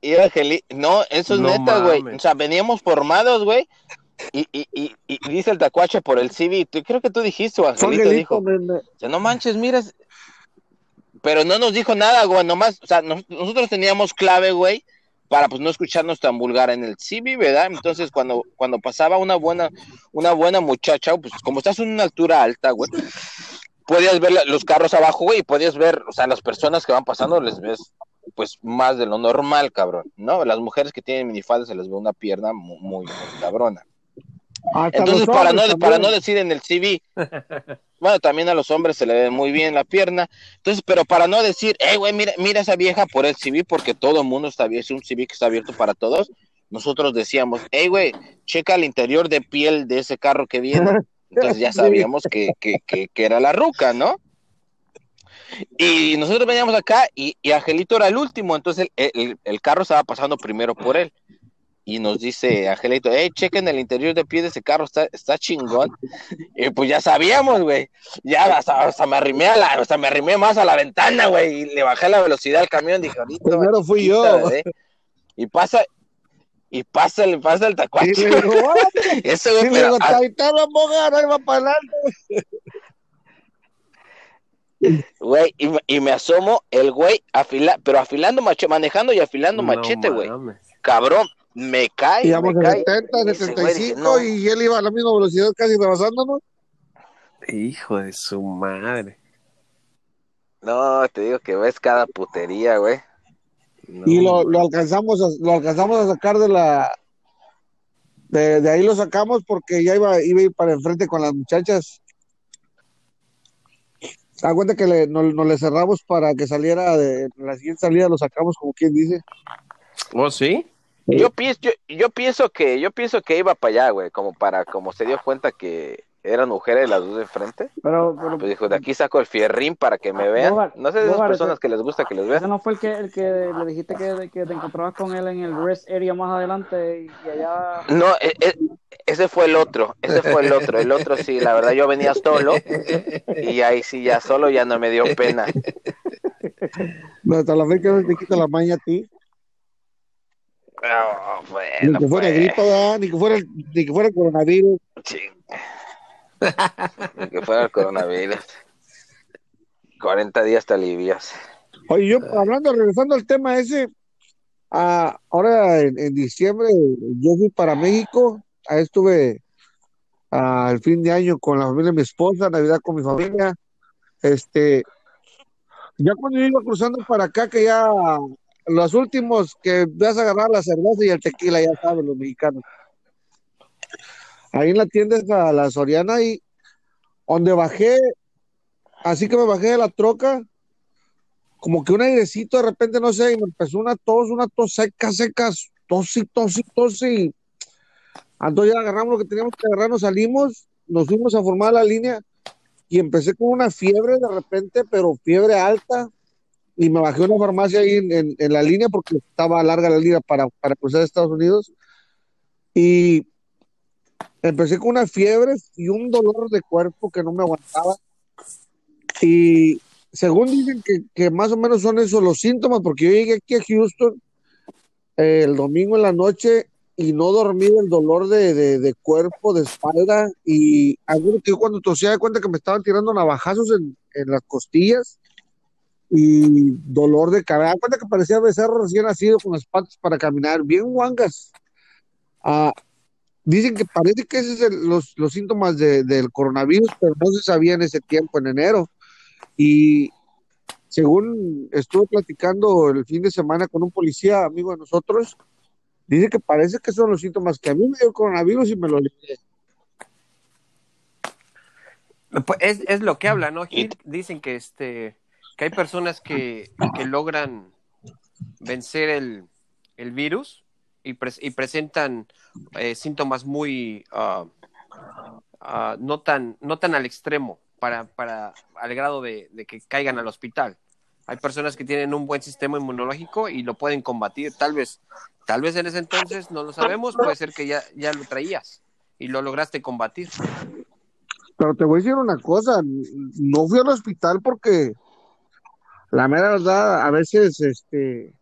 Iba Angelito. No, eso es No neta, güey. O sea, veníamos formados, güey. Y, y, y, y dice el tacuache por el CV. Creo que tú dijiste, o Angelito, Angelito, dijo. me- no manches, mira. Pero no nos dijo nada, güey. Nomás, o sea, nos- nosotros teníamos clave, güey, para pues no escucharnos tan vulgar en el CV, ¿verdad? Entonces, cuando, cuando pasaba una buena, una buena muchacha, pues como estás en una altura alta, güey, podías ver los carros abajo, güey, y podías ver, o sea, las personas que van pasando les ves, pues, más de lo normal, cabrón, ¿no? Las mujeres que tienen minifalda se les ve una pierna mu- muy, muy cabrona. Hasta Entonces, para no, para no decir en el CV, bueno, también a los hombres se le ve muy bien la pierna. Entonces, pero para no decir, hey, güey, mira, mira esa vieja por el CV, porque todo el mundo está bien, es un CV que está abierto para todos. Nosotros decíamos, hey, güey, checa el interior de piel de ese carro que viene. Entonces ya sabíamos que, que, que, que era la ruca, ¿no? Y nosotros veníamos acá y, y Angelito era el último, entonces el, el- el carro estaba pasando primero por él. Y nos dice Angelito, hey, chequen el interior de pie de ese carro, está, está chingón. Y pues ya sabíamos, güey. Ya hasta, hasta me arrimé a la, hasta me arrimé más a la ventana, güey, y le bajé la velocidad al camión, dije, ahorita. Primero fui yo. bebé". Y pasa, y pasa el, pasa el Y tacuache. le "Órale". Ese Y güey, le pero, está la para adelante. güey, y, me- y me asomo, el güey, afila, pero afilando machete, manejando y afilando No machete, güey. Cabrón, me cae, Íbamos me a cae. 70, Y ese güey dice, 75 no. y él iba a la misma velocidad casi rebasándonos. Hijo de su madre. No, te digo que ves cada putería, güey. No, y lo, lo alcanzamos a, lo alcanzamos a sacar de la de, de ahí lo sacamos porque ya iba, iba a ir para enfrente con las muchachas da cuenta que le, nos, nos le cerramos para que saliera de la siguiente salida lo sacamos como quien dice ¿Oh, sí? Yo pienso, yo, yo pienso que, yo pienso que iba para allá, güey, como para, como se dio cuenta que eran mujeres las dos de frente, Pero, pero pues dijo, de aquí saco el fierrín para que me vean. Bogar, No sé de esas Bogar, personas ese- que les gusta que les ese vean. no fue el que, el que le dijiste que, que te encontrabas con él en el rest area más adelante y, allá. No, e- e- ese fue el otro, ese fue el otro, el otro sí, la verdad yo venía solo y ahí sí ya solo ya no me dio pena. No, hasta la fecha no te quita la maña a ti No, ni bueno, que fuera pues, gripa ni que fuera ni que fuera el coronavirus ching. Ni que fuera el coronavirus. 40 días te alivias. oye yo hablando regresando al tema ese ah, ahora en, en diciembre yo fui para México ahí estuve al fin de año con la familia de mi esposa, Navidad con mi familia. Este, ya cuando yo iba cruzando para acá, que ya los últimos que vas a agarrar la cerveza y el tequila, ya saben, los mexicanos. Ahí en la tienda está la Soriana y donde bajé, así que me bajé de la troca, como que un airecito de repente, no sé, y me empezó una tos, una tos seca, seca, tos y tos y tos y entonces ya agarramos lo que teníamos que agarrar, nos salimos, nos fuimos a formar la línea y empecé con una fiebre de repente, pero fiebre alta, y me bajé a una farmacia ahí en, en- en la línea porque estaba larga la línea para, para cruzar a Estados Unidos. Y empecé con una fiebre y un dolor de cuerpo que no me aguantaba. Y según dicen que, que más o menos son esos los síntomas, porque yo llegué aquí a Houston eh, el domingo en la noche y no dormí del dolor de, de, de cuerpo, de espalda. Y algunos que yo cuando tosía de cuenta que me estaban tirando navajazos en, en las costillas y dolor de cabeza. Cuenta que parecía becerro recién nacido con las patas para caminar, bien guangas. Ah, dicen que parece que esos son los, los síntomas de, del coronavirus, pero no se sabía en ese tiempo, en enero. Y según estuve platicando el fin de semana con un policía amigo de nosotros, dice que parece que son los síntomas que a mí me dio el coronavirus y me lo libré. Pues es, es lo que habla, ¿no? Gil? Dicen que este que hay personas que, logran vencer el, virus y, pres- y presentan eh, síntomas muy ah, ah, no tan no tan al extremo para, para al grado de, de que caigan al hospital. Hay personas que tienen un buen sistema inmunológico y lo pueden combatir. Tal vez, tal vez en ese entonces no lo sabemos, puede ser que ya, ya lo traías y lo lograste combatir. Pero te voy a decir una cosa, no fui al hospital porque la mera verdad, a veces este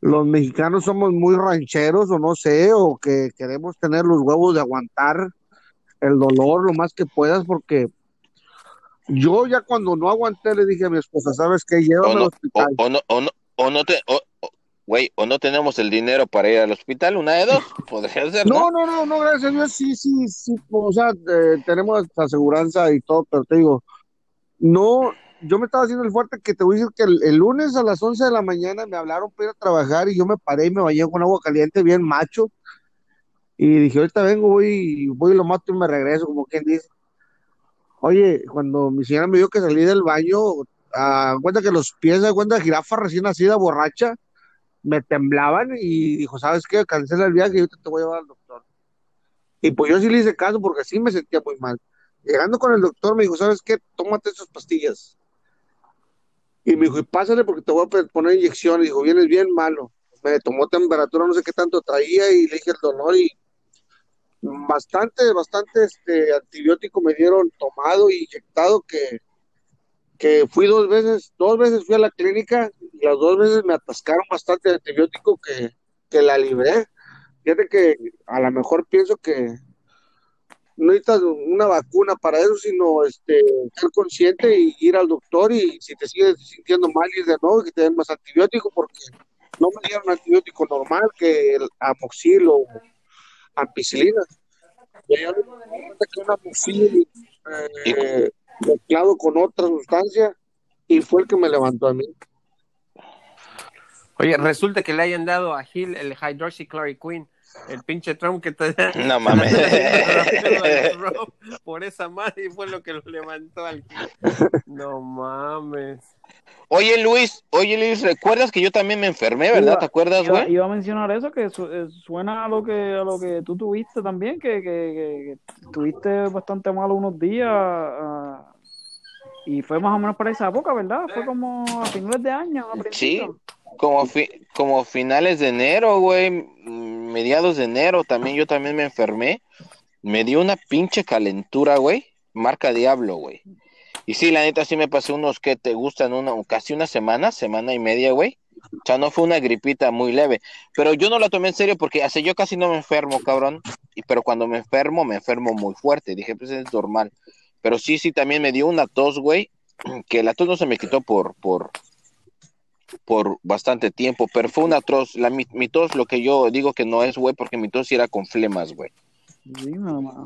los mexicanos somos muy rancheros o no sé, o que queremos tener los huevos de aguantar el dolor lo más que puedas porque yo ya cuando no aguanté le dije a mi esposa, ¿sabes qué? O Llévame al no, o, hospital. o no, o no, o no te, o, o- güey, o no tenemos el dinero para ir al hospital, una de dos, podría ser, No, ¿no? no, no, no, gracias a Dios, sí, sí, sí, o sea, eh, tenemos aseguranza y todo, pero te digo, no, yo me estaba haciendo el fuerte que te voy a decir que el, el lunes a las 11 de la mañana me hablaron para ir a trabajar y yo me paré y me bañé con agua caliente bien macho y dije, ahorita vengo, voy, voy y lo mato y me regreso, como quien dice. Oye, cuando mi señora me vio que salí del baño, a cuenta que los pies de cuenta de jirafa recién nacida, borracha, me temblaban y dijo, ¿sabes qué? Cancela el viaje y ahorita te voy a llevar al doctor. Y pues yo sí le hice caso porque sí me sentía muy mal. Llegando con el doctor me dijo, ¿sabes qué? Tómate estas pastillas. Y me dijo, y pásale porque te voy a poner inyección. Y dijo, vienes bien malo. Me tomó temperatura, no sé qué tanto traía y le dije el dolor y bastante, bastante este antibiótico me dieron tomado y inyectado que, que fui dos veces, dos veces fui a la clínica y las dos veces me atascaron bastante antibiótico que, que la libré. Fíjate que a lo mejor pienso que no necesitas una vacuna para eso, sino este, ser consciente y ir al doctor y si te sigues sintiendo mal, ir de nuevo y que te den más antibiótico, porque no me dieron antibiótico normal que el amoxil o ampicilina. Y me que un amoxil eh, mezclado con otra sustancia y fue el que me levantó a mí. Oye, resulta que le hayan dado a Gil el hydroxychloroquine, el pinche Trump que te No mames. por esa madre y fue lo que lo levantó al. No mames. Oye, Luis, oye, Luis, ¿recuerdas que yo también me enfermé, verdad? Iba- ¿Te acuerdas, Iba, güey? iba a mencionar eso, que su- eh, suena a lo que a lo que tú tuviste también, que, que, que- que estuviste bastante malo unos días ah, y fue más o menos para esa época, ¿verdad? Fue como a finales de año, a Sí, como, fi- como finales de enero, güey, mm, mediados de enero, también yo también me enfermé. Me dio una pinche calentura, güey, marca diablo, güey. Y sí, la neta sí me pasé unos que te gustan, una, casi una semana, semana y media, güey. O sea, no fue una gripita muy leve, pero yo no la tomé en serio porque hace yo casi no me enfermo, cabrón. Y, pero cuando me enfermo, me enfermo muy fuerte. Dije, pues es normal. Pero sí, sí, también me dio una tos, güey, que la tos no se me quitó por, por, por bastante tiempo, pero fue una tos, la, mi, mi tos, lo que yo digo que no es, güey, porque mi tos sí era con flemas, güey. Sí.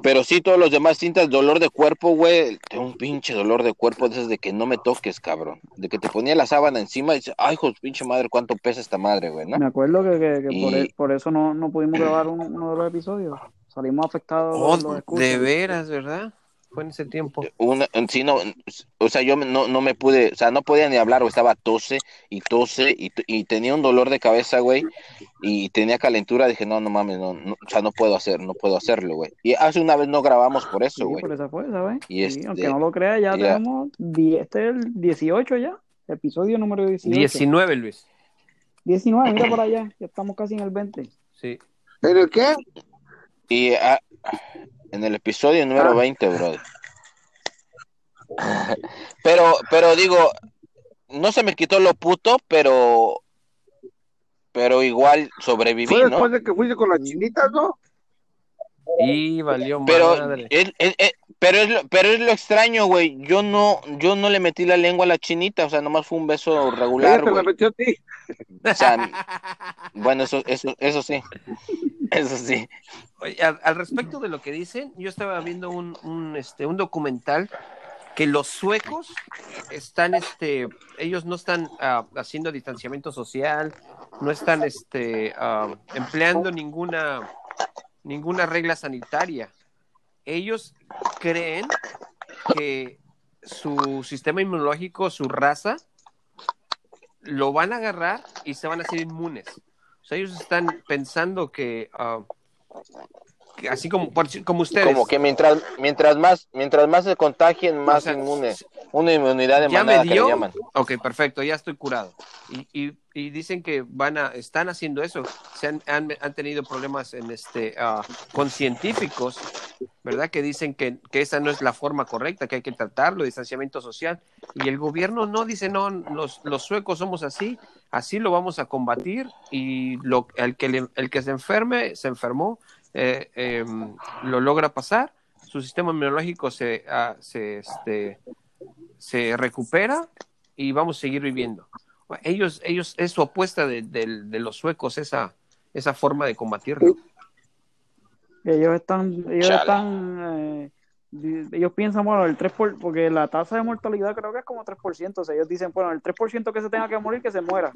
Pero sí, todos los demás tintas, dolor de cuerpo, güey, tengo un pinche dolor de cuerpo de esas de que no me toques, cabrón. De que te ponía la sábana encima y dices, ay, hijo, pinche madre, cuánto pesa esta madre, güey, ¿no? Me acuerdo que, que- que por, Y- e- por eso no, no pudimos grabar un- uno de los episodios. Salimos afectados Oh, los, de veras, ¿verdad? Fue en ese tiempo. Una, sí, no, o sea, yo no, no me pude, o sea, no podía ni hablar, güey, estaba tose y tose y, y tenía un dolor de cabeza, güey, y tenía calentura, dije, no, no mames, no, no, o sea, no puedo hacer, no puedo hacerlo, güey. Y hace una vez no grabamos por Sí, eso, güey. por esa fue, ¿sabes? Y Sí, este, aunque no lo creas, ya ya. tenemos, die- este es el 18 ya, episodio número 18. 19, Luis. 19, mira por allá, ya estamos casi en el 20. Sí. ¿En el qué? Y ah, en el episodio número Ah. 20, brother. Pero, pero digo, no se me quitó lo puto, pero, pero igual sobreviví, Fue ¿no? después de que fuiste con las chinitas, ¿no? Y valió Pero madre. es, es- es- pero es lo, pero es lo extraño, güey. Yo no, yo no le metí la lengua a la chinita, o sea, nomás fue un beso regular, güey. a ti. O sea, bueno, eso, eso, eso sí. Eso sí. Oye, al, al respecto de lo que dicen, yo estaba viendo un, un, este, un documental que los suecos están, este, ellos no están ah, haciendo distanciamiento social, no están, este, ah, empleando ninguna, ninguna regla sanitaria. Ellos creen que su sistema inmunológico, su raza, lo van a agarrar y se van a hacer inmunes. O sea, ellos están pensando que, ah, así como, como ustedes. Como que mientras, mientras más, mientras más se contagien, más O sea, inmunes. Una inmunidad de ya manada me que dio. le llaman. Ok, perfecto, ya estoy curado. Y, y, y dicen que van a, están haciendo eso. Se han, han, han tenido problemas en este ah, con científicos, ¿verdad? Que dicen que, que esa no es la forma correcta, que hay que tratarlo, distanciamiento social. Y el gobierno no dice, no, los, los suecos somos así, así lo vamos a combatir. Y lo, el, que le- el que se enferme, se enfermó, eh, eh, lo logra pasar, su sistema inmunológico se, ah, se, este, se recupera y vamos a seguir viviendo. Ellos, ellos, es su apuesta de, de- de los suecos, esa, esa forma de combatirlo. Ellos están, ellos Chale. están, eh, ellos piensan, bueno, el 3%, por, porque la tasa de mortalidad creo que es como 3%, o sea, ellos dicen, bueno, el 3% que se tenga que morir, que se muera.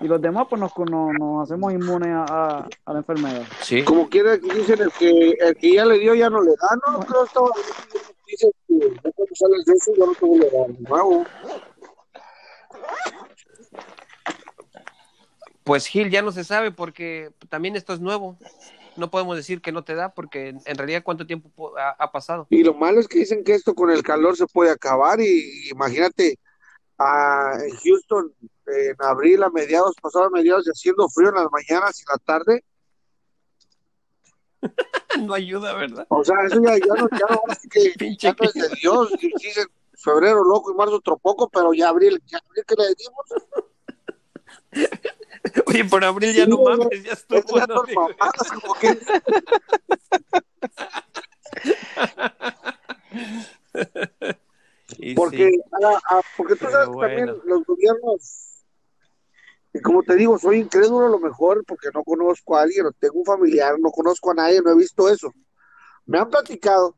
Y los demás, pues nos, nos, nos hacemos inmunes a, a- a la enfermedad. Sí. Como quiera que dicen, el que, el que ya le dio ya no le da, ¿no? Creo que estaba dicen que ya cuando sales de eso ya no te vuelve a dar nuevo. Pues Gil ya no se sabe porque también esto es nuevo. No podemos decir que no te da porque en, en realidad cuánto tiempo po- ha, ha pasado. Y lo malo es que dicen que esto con el calor se puede acabar y, imagínate en Houston en abril a mediados, pasado a mediados y haciendo frío en las mañanas y en la tarde. no ayuda, ¿verdad? O sea, eso ya, ya no, ya no, ahora sí que ya no es de Dios. Dicen febrero loco y marzo otro poco, pero ya abril, ya abril que le dimos. Oye, por abril ya Sí, no mames, ya estuvo. ya ¿no? son mamadas, como que Y Porque, sí, ah, ah, porque tú Pero sabes que también los gobiernos, y como te digo, soy incrédulo a lo mejor porque no conozco a alguien, no tengo un familiar, no conozco a nadie, no he visto eso. Me han platicado,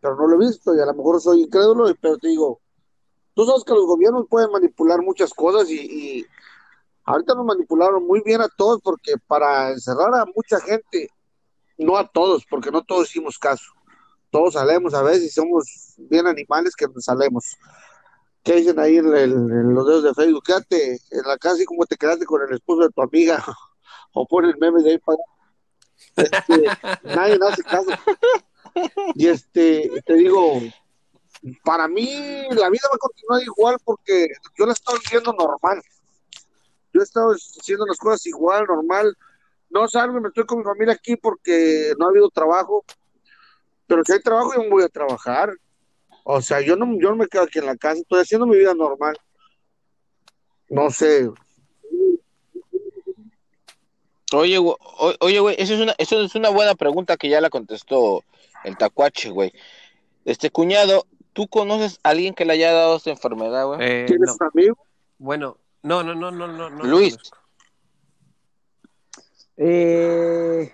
pero no lo he visto y a lo mejor soy incrédulo, pero te digo, tú sabes que los gobiernos pueden manipular muchas cosas y, y ahorita nos manipularon muy bien a todos porque para encerrar a mucha gente, no a todos, porque no todos hicimos caso todos salemos a veces y somos bien animales que nos salemos. ¿Qué dicen ahí en, el- en los dedos de Facebook? Quédate en la casa y como te quedaste con el esposo de tu amiga o pon el meme de ahí para este, nadie hace caso. Y este, te digo, para mí la vida va a continuar igual porque yo la estado viviendo normal. Yo he estado haciendo las cosas igual, normal. No salgo y me estoy con mi familia aquí porque no ha habido trabajo pero si hay trabajo yo me voy a trabajar. O sea, yo no, yo no me quedo aquí en la casa, estoy haciendo mi vida normal. No sé, Oye, güey, o- oye, güey, eso es una, eso es una buena pregunta que ya la contestó el tacuache, güey. Este cuñado, ¿tú conoces a alguien que le haya dado esta enfermedad, güey? eh, ¿tienes no. un amigo? Bueno, no, no, no, no, no. no Luis. Eh,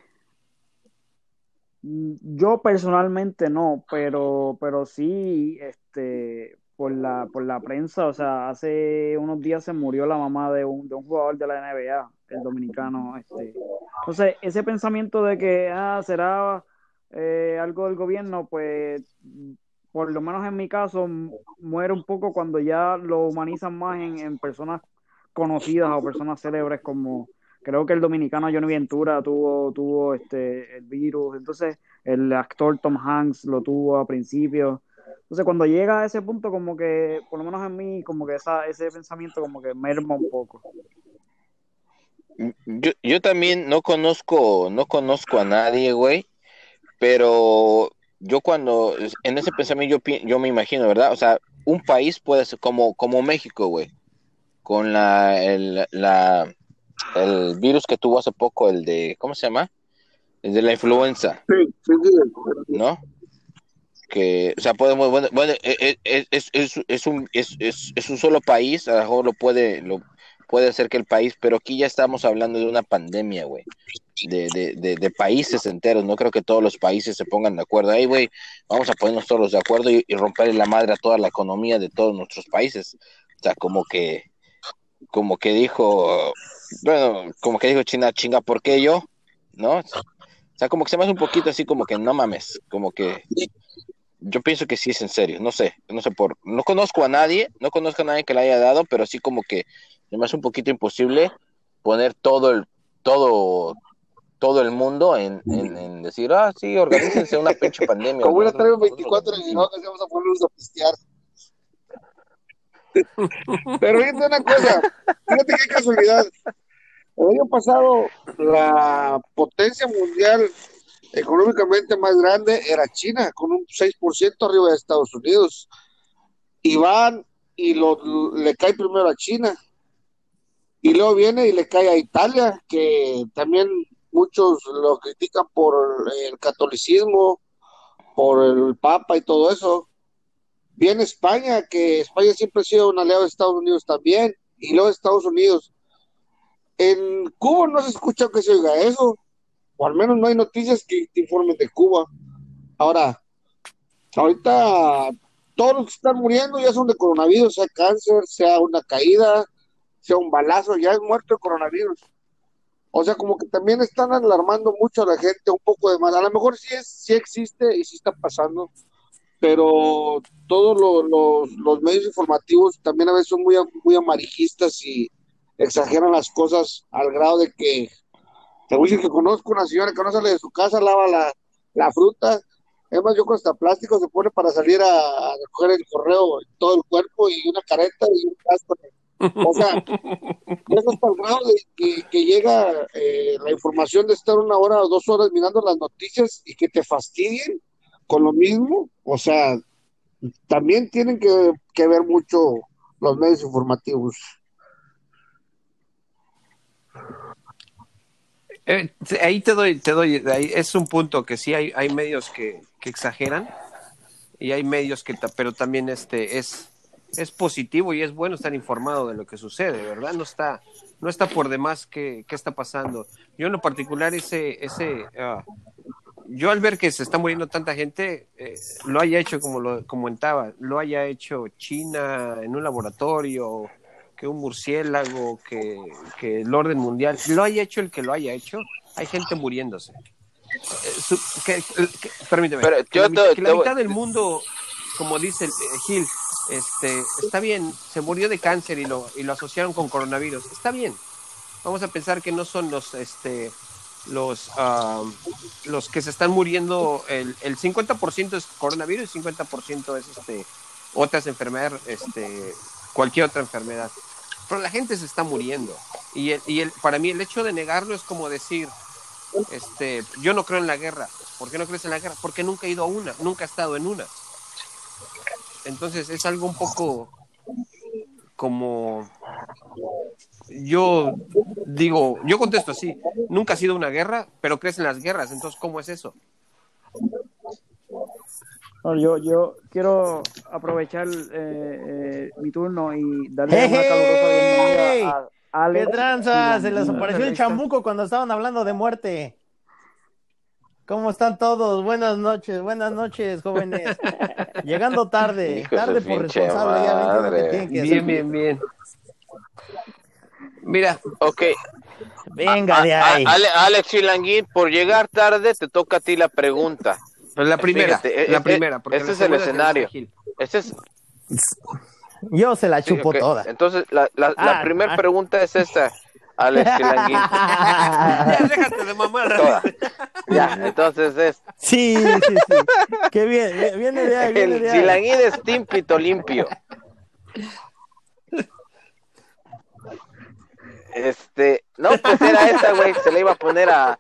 yo personalmente no, pero, pero sí, este, por la, por la prensa, o sea, hace unos días se murió la mamá de un, de un jugador de la NBA, el dominicano, este. Entonces, ese pensamiento de que ah, será eh, algo del gobierno, pues, por lo menos en mi caso, muere un poco cuando ya lo humanizan más en, en personas conocidas o personas célebres como creo que el dominicano Johnny Ventura tuvo, tuvo este el virus, entonces el actor Tom Hanks lo tuvo a principio. Entonces cuando llega a ese punto como que, por lo menos en mí, como que esa, ese pensamiento como que merma un poco. Yo, yo también no conozco, no conozco a nadie, güey, pero yo cuando, en ese pensamiento yo, yo me imagino, ¿verdad? O sea, un país puede ser como, como México, güey, con la el, la, el virus que tuvo hace poco, el de, ¿cómo se llama? El de la influenza. Sí, sí, sí. ¿no? Que, o sea, podemos, bueno, bueno, e- e- es, es, es, un, es, es, es un solo país, a lo mejor lo puede, lo puede hacer que el país, pero aquí ya estamos hablando de una pandemia, güey, de, de, de, de países enteros, no creo que todos los países se pongan de acuerdo, ahí, güey, vamos a ponernos todos de acuerdo y, y romperle la madre a toda la economía de todos nuestros países, o sea, como que, como que dijo, bueno, como que dijo China, chinga, ¿por qué yo? ¿No? O sea, como que se me hace un poquito así como que no mames, como que yo pienso que sí es en serio, no sé, no sé por, no conozco a nadie, no conozco a nadie que le haya dado, pero sí como que se me hace un poquito imposible poner todo el, todo, todo el mundo en, en, en decir, ah, sí, organícense una pinche pandemia. Como una Nosotros- trae 24 y no, que vamos a ponernos a pistear. Pero fíjate una cosa, fíjate qué casualidad. El año pasado, la potencia mundial económicamente más grande era China, con un 6% arriba de Estados Unidos. Y van y lo, le cae primero a China. Y luego viene y le cae a Italia, que también muchos lo critican por el catolicismo, por el Papa y todo eso. Viene España, que España siempre ha sido un aliado de Estados Unidos también, y luego Estados Unidos. En Cuba no se escucha que se oiga eso, o al menos no hay noticias que te informen de Cuba. Ahora, ahorita todos los que están muriendo ya son de coronavirus, sea cáncer, sea una caída, sea un balazo, ya es muerto el coronavirus. O sea, como que también están alarmando mucho a la gente un poco de más. A lo mejor sí, es, sí existe y sí está pasando, pero todos lo- los, los medios informativos también a veces son muy, muy amarillistas y exageran las cosas al grado de que te voy a decir que conozco una señora que no sale de su casa, lava la, la fruta. Es más, yo con hasta plástico se pone para salir a, a recoger el correo todo el cuerpo y una careta y un casco. O sea, es hasta el grado de que, que llega eh, la información de estar una hora o dos horas mirando las noticias y que te fastidien con lo mismo. O sea, también tienen que, que ver mucho los medios informativos. Eh, ahí te doy, te doy, ahí es un punto que sí hay, hay medios que, que exageran y hay medios que, pero también este es, es positivo y es bueno estar informado de lo que sucede, ¿verdad? No está, no está por demás qué, qué está pasando. Yo en lo particular ese, ese, ah, yo al ver que se está muriendo tanta gente, eh, lo haya hecho como lo comentaba, lo haya hecho China en un laboratorio, que un murciélago, que, que el orden mundial, lo haya hecho el que lo haya hecho, hay gente muriéndose. Eh, su- que- que- permíteme, Pero que yo la, mitad- que la te voy- mitad del mundo, como dice eh, Gil, este, está bien, se murió de cáncer y lo, y lo asociaron con coronavirus, está bien. Vamos a pensar que no son los, este, los, ah, los que se están muriendo, el, el 50% es coronavirus y 50% es este, otras enfermedades, este, cualquier otra enfermedad. Pero la gente se está muriendo. Y, el, y el, para mí el hecho de negarlo es como decir, este, yo no creo en la guerra. ¿Por qué no crees en la guerra? Porque nunca he ido a una, nunca he estado en una. Entonces es algo un poco como yo digo, yo contesto así, nunca ha sido una guerra, pero crees en las guerras, entonces ¿cómo es eso? No, yo, yo quiero aprovechar eh, eh, mi turno y darle una ¡Hey! calurosa bienvenida a ¿Qué Alex. tranza? Se les apareció el chambuco cuando estaban hablando de muerte. ¿Cómo están todos? Buenas noches, buenas noches, jóvenes. Llegando tarde, Hijo tarde por responsable, ya ven que tienen que Bien, hacer. bien, bien. Mira, Ok, Venga de A- ahí. a- Ale- Alex Chilanguín, por llegar tarde, te toca a ti la pregunta. pero la primera, Fíjate, la eh, primera, eh, porque este la es el la escenario. Este es, Yo se la sí, chupo ok. toda. Entonces, la, la, la Ah, primera ah. pregunta es esta, Alex Chilanguín. Ya, déjate de mamar. Toda. Ya, entonces es, Sí, sí, sí. Qué bien, vi- viene de ahí, viene el de ahí. Chilanguín es Team Pito Limpio. Este, no, pues era esa, güey, se le iba a poner a,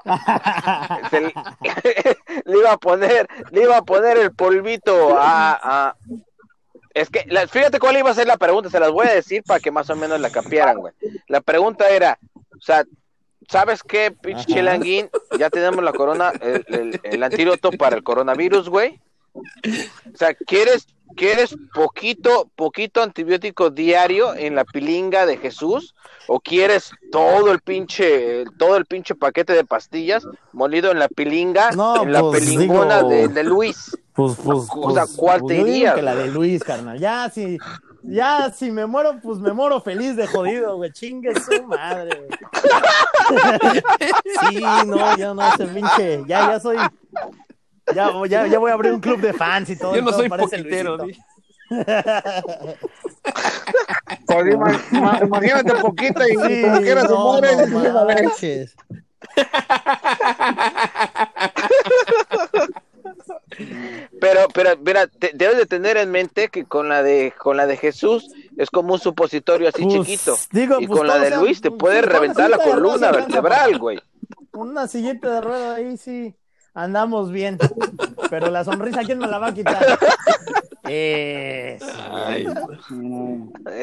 se le, le iba a poner, le iba a poner el polvito a, a- es que, la- fíjate cuál iba a ser la pregunta, se las voy a decir para que más o menos la capieran, güey. La pregunta era, o sea, ¿sabes qué, pinche chilanguín? Ya tenemos la corona, el, el, el antídoto para el coronavirus, güey. O sea, ¿quieres, ¿quieres poquito, poquito antibiótico diario en la pilinga de Jesús? ¿O quieres todo el pinche, todo el pinche paquete de pastillas molido en la pilinga, No, en la pues, pelingona digo- de, de Luis? Pues, pues, O sea, pues, ¿cuál pues te irías, que la de? Luis, carnal. Ya, si, ya, si me muero, pues me muero feliz de jodido, güey. Chingue su madre, güey. Sí, no, ya no, ese pinche. Ya, ya soy. Ya, ya, ya voy a abrir un club de fans y todo. Yo no todo soy poquitero. Pues, imagínate poquito y Sí, como quiera no, muere. no manches. Pero, pero, mira, te- debes de tener en mente que con la de, con la de Jesús es como un supositorio así Pues, chiquito. digo, y pues, con la de sea- Luis te pues, puede la reventar la columna vertebral, güey. Una sillita de rueda ahí sí andamos bien. Pero la sonrisa, ¿quién me la va a quitar? Eso. Ay,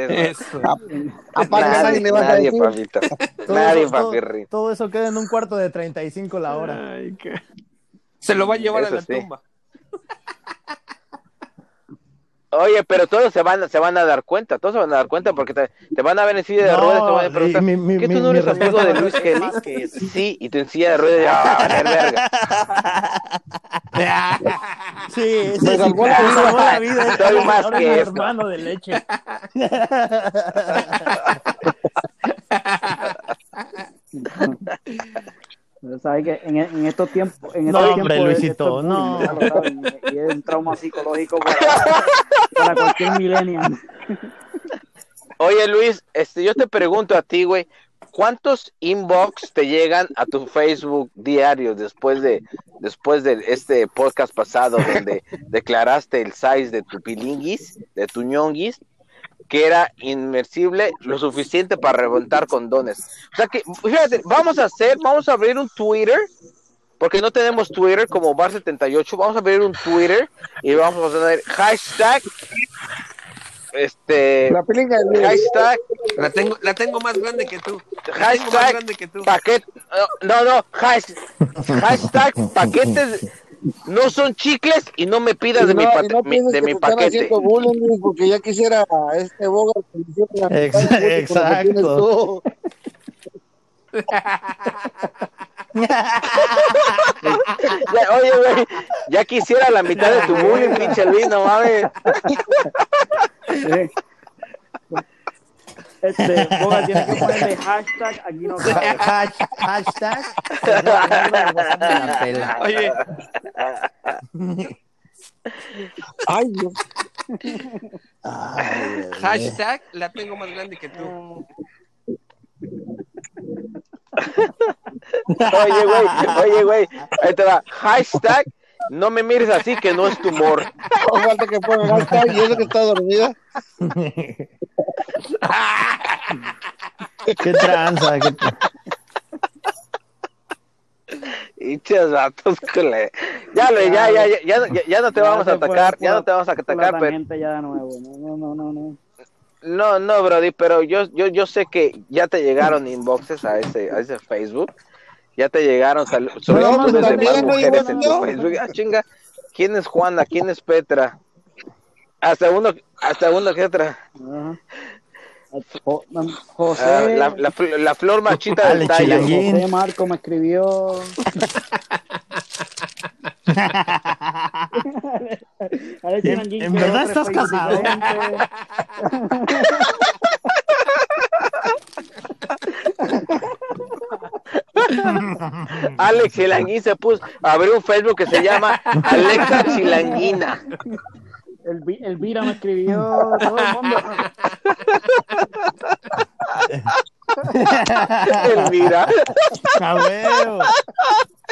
Eso. Aparte nadie Nadie, le va a nadie, decir. papito. Todo Nadie, eso, todo- papirri. todo eso queda en un cuarto de 35 la hora. Ay, qué- Se lo va a llevar Eso a la sí. tumba. Oye, pero todos se van, se van a dar cuenta, todos se van a dar cuenta porque te, te van a ver en silla de ruedas, te van a preguntar, mi- mi- ¿qué tú no eres amigo de Luis Kelly? Sí, y te en silla de ruedas, ah, valer verga. Sí, sí, Me sí, salvó la me vida. salvó la vida. Soy más Ahora que esto. hermano de leche. Pero sabes que en, en estos tiempos, en No, estos hombre, tiempos Luisito, es bullying, no. y es un trauma psicológico para, para cualquier millennial. Oye, Luis, este, yo te pregunto a ti, güey, ¿cuántos inbox te llegan a tu Facebook diario después de, después de este podcast pasado donde declaraste el size de tu pilinguis, de tu ñonguis, que era inmersible lo suficiente para reventar condones? O sea que, fíjate, vamos a hacer, vamos a abrir un Twitter, porque no tenemos Twitter como Bar78, vamos a abrir un Twitter y vamos a tener hashtag, este, La pilinga de hashtag La tengo, la tengo más grande que tú. La más Hashtag grande que tú. paquete, no, no, hash- hashtag paquetes, no son chicles y no me pidas de no, mi, no mi- pienses de que mi te están paquete. haciendo bullying, Luis, porque ya quisiera este Bogart exacto. Ya, oye, güey, ya quisiera la mitad de tu bullying, pinche Luis, no mames. Este, Boga tiene que ponerle hashtag aquí no cabe. Hash- hashtag. La pela. Oye, Ay, Dios. Ay, hashtag la tengo más grande que tú. Oye, güey, oye, güey, ahí te va. Hashtag, no me mires así que no es tu humor. No falta que ponga hashtag y eso que está dormida. Qué tranza. qué tra- Hinches vatos, cule. Ya, le, ya, ya, ya, ya, ya, ya no te vamos a atacar, ya no te vamos a atacar, pero tangente ya de nuevo. No, no, no, no. No, no, Brody, pero yo, yo, yo sé que ya te llegaron inboxes a ese, a ese Facebook. Ya te llegaron solicitudes de más mujeres en tu. Facebook. Ah, chinga. ¿Quién es Juana? ¿Quién es Petra? Hasta uno, hasta uno que otra. Jo- José, Ah, la, la, fl- la flor marchita del tallo. José Marco me escribió. ¿En quiero verdad estás casado? Alex Chilanguín se puso a abrir un Facebook que se llama Alexa Chilanguina. El, Vi- el Vira me escribió. Todo el mundo. Elvira. Huevo.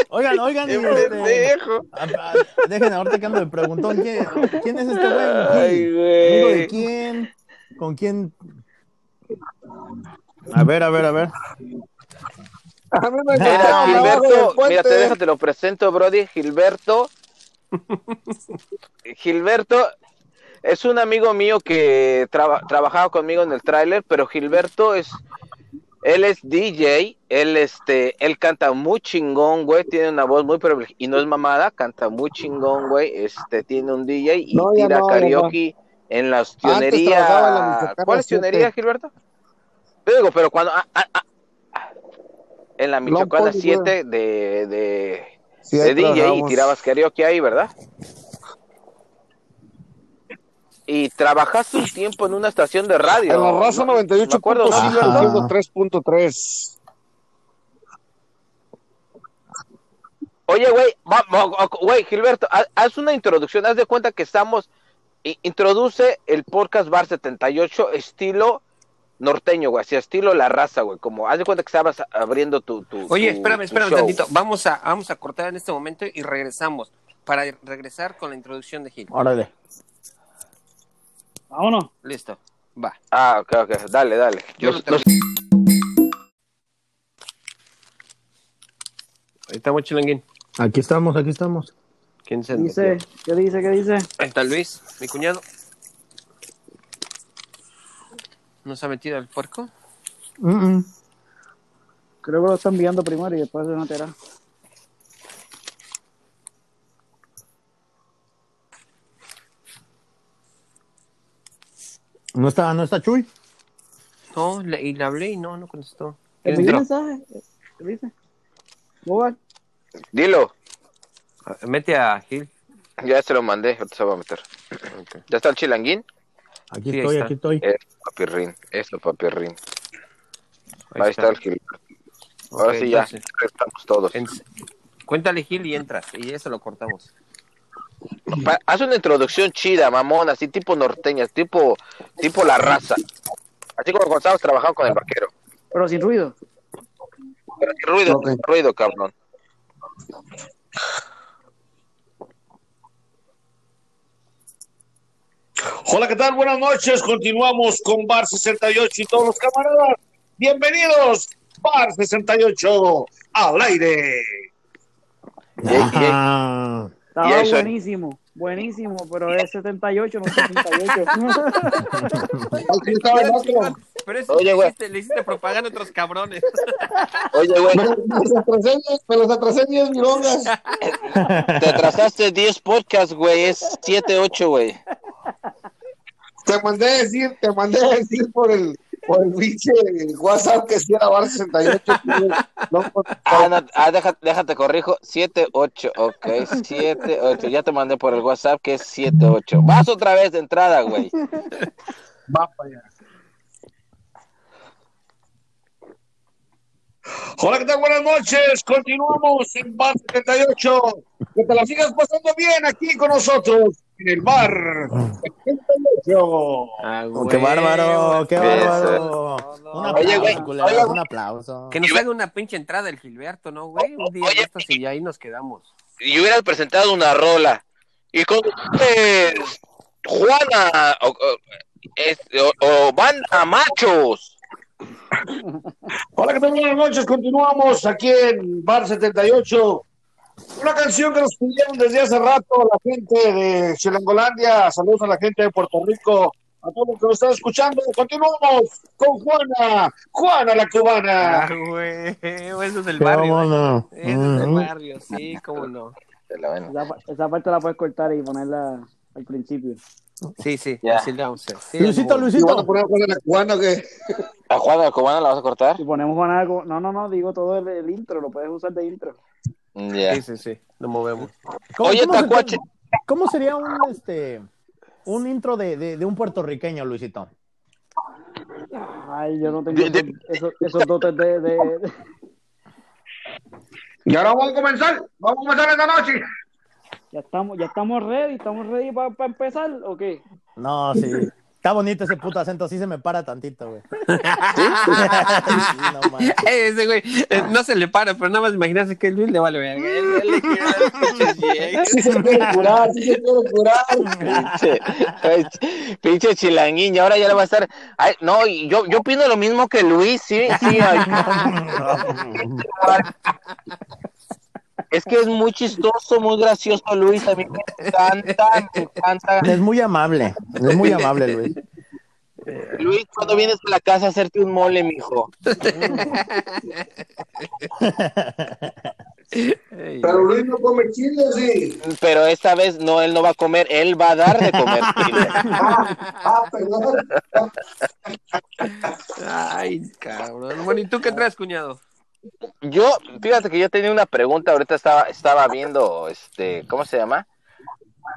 Oigan, oigan, este, pendejo. a- dejen ahorita que ando de preguntón, ¿quién, quién es este güey? Ay, ¿Amigo de güey. quién? ¿Con quién? A ver, a ver, a ver. A mí me Gilberto, mira, te déjate lo presento, Brody. Gilberto. Gilberto es un amigo mío que traba- trabajaba conmigo en el tráiler, pero Gilberto es, él es DJ, él este, él canta muy chingón, güey, tiene una voz muy privilegiada y no es mamada, canta muy chingón, güey, este, tiene un DJ y No, tira no, karaoke en la tionerías. Michoacana ¿Cuál Gilberto? Te digo, pero cuando en la Michoacana Pond, 7 de, de, Sí, de DJ y tirabas karaoke ahí, ¿verdad? Y trabajaste un tiempo en una estación de radio. En la raza ¿no? Me acuerdo, 98.5 ¿no? Ajá. haciendo 3.3. Oye, güey, güey, Gilberto, ha- haz una introducción, haz de cuenta que estamos, introduce el podcast Bar 78 estilo norteño, güey, así estilo la raza, güey, como haz de cuenta que estabas abriendo tu, tu Oye, tu- espérame, tu espérame show. tantito. Vamos a, vamos a cortar en este momento y regresamos para regresar con la introducción de Gil. Órale. Vámonos. Listo, va. Ah, ok, ok, dale, dale. Yo Los-. Ahí estamos, Chilanguín. Aquí estamos, aquí estamos. ¿Quién se Dice? ¿qué dice? ¿Qué dice? Ahí está Luis, mi cuñado. ¿No se ha metido el puerco? Mm, mm. Creo que lo están enviando primero y después se meterá. No está, no está Chuy. No, le- y le hablé y no, no contestó. ¿Te mensaje? ¿Qué dice? Boba, Dilo, Ah, Mete a Gil. ya se lo mandé, ahorita se va a meter. ¿Ya está el chilanguín? Aquí Sí, estoy, aquí estoy. Eso, papirrín, eso, papirrín. Ahí, Ahí está el Gil. Ahora sí ya, entonces, estamos todos. en- Cuéntale Gil y entras y eso lo cortamos. Haz una introducción chida, mamón, así tipo norteña, tipo, tipo la raza. Así como cuando estábamos trabajando con el vaquero. pero sin ruido. Pero sin ruido, sin ruido, cabrón. Hola, ¿qué tal? Buenas noches. Continuamos con Bar 68 y todos los camaradas. Bienvenidos, Bar 68 al aire. Estaba eso- buenísimo, buenísimo, pero es 78, no 78. Aquí estaba el otro. Pero eso Oye, le, güey. hiciste, le hiciste propaganda a otros cabrones. Oye, güey, Me me los atrasé, me los atrasé 10 milongas. te atrasaste 10 podcasts, güey, es 7, 8, güey. Te mandé a decir, te mandé a decir por el, por el pinche WhatsApp que si era bar 68. No, Ah, no, ah, déjate, déjate, corrijo, 7, 8, ok, 7, 8, ya te mandé por el WhatsApp que es 7, 8. Vas otra vez de entrada, güey. va para allá. Hola, ¿qué tal? Buenas noches. Continuamos en Bar 78. Que te la sigas pasando bien aquí con nosotros en el Bar 78. Ah, Oh, ¡Qué bárbaro! ¡Qué bárbaro! Un aplauso, Oye, güey, oye, un aplauso. Que nos haga una pinche entrada el Gilberto, ¿no, güey? Un día de estos y ya ahí nos quedamos. Y hubiera presentado una rola. Y con ustedes, Juana, o, o- es- o- o banda machos. Hola, ¿qué tal? Buenas noches. Continuamos aquí en Bar 78. Una canción que nos pidieron desde hace rato la gente de Chilangolandia. Saludos a la gente de Puerto Rico. A todos los que nos están escuchando. Continuamos con Juana. Juana la cubana. Ah, güey. Eso es del ¿Cómo barrio. no? Eso es del barrio, sí, cómo no. La. Esa, esa parte la puedes cortar y ponerla al principio. Sí, sí, Ya. así le vamos a hacer. Sí, Luisito. ¿Y van a Luisito. poner a Juana la cubana o qué? ¿A Juana la cubana la vas a cortar? Si ponemos Juan algo, no, no, no, digo todo el, el intro, lo puedes usar de intro. Ya. Sí, sí, sí, nos movemos. ¿Cómo- Oye, cómo se- Tacuache. ¿Cómo sería un este un intro de, de, de un puertorriqueño, Luisito? Ay, yo no tengo De- de- esos, esos dotes de, Y ahora vamos a comenzar. Vamos a comenzar esta noche. Ya estamos, ya estamos ready, estamos ready para empezar, ¿o qué? No, sí. Está bonito ese puto acento, sí se me para tantito, güey. Sí, no mames. Ese güey eh, no se le para, pero nada más imaginarse que Luis le vale verga. Él, él le quiere dar pinches viejas. Sí se quiere curar, sí se quiere curar. Pinche, ay, pinche chilanguín, y ahora ya le va a estar. Ay, no, y yo, yo opino lo mismo que Luis, sí, sí. ay. Es que es muy chistoso, muy gracioso, Luis. A mí me encanta, me encanta. Es muy amable, es muy amable, Luis. Luis, cuando vienes a la casa a hacerte un mole, mijo. Pero Luis no come chile, sí. Pero esta vez no, él no va a comer, él va a dar de comer. chile. Ah, ah, perdón. Ay, cabrón. Bueno, ¿y tú qué traes, cuñado? Yo, fíjate que yo tenía una pregunta, ahorita estaba, estaba viendo, este, ¿cómo se llama?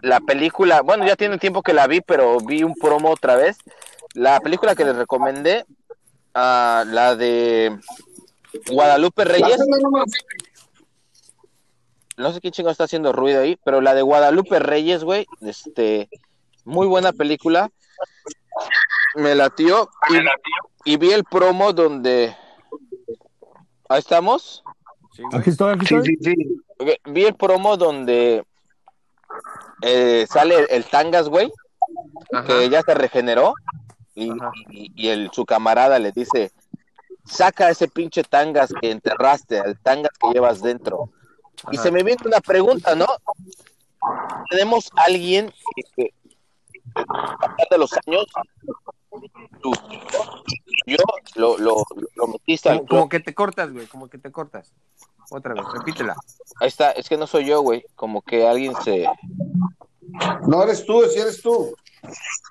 La película, bueno, ya tiene tiempo que la vi, pero vi un promo otra vez. La película que les recomendé, ah, la de Guadalupe Reyes, no sé qué chingo está haciendo ruido ahí, pero la de Guadalupe Reyes, güey, este, muy buena película. Me latió y, y vi el promo donde... Ahí estamos. Sí. Aquí estoy, aquí estoy. sí, sí. Ok, Vi el promo donde eh, sale el Tangas, güey, Ajá. que ya se regeneró y, y- y el, su camarada le dice, saca ese pinche Tangas que enterraste, el Tangas que llevas dentro. Y se me viene una pregunta, ¿no? Tenemos alguien que, que a de los años, tú, yo lo, lo, lo metiste al Como, como que te cortas, güey, como que te cortas. Otra vez, repítela. Ahí está, es que no soy yo, güey, como que alguien se... No eres tú, si eres tú.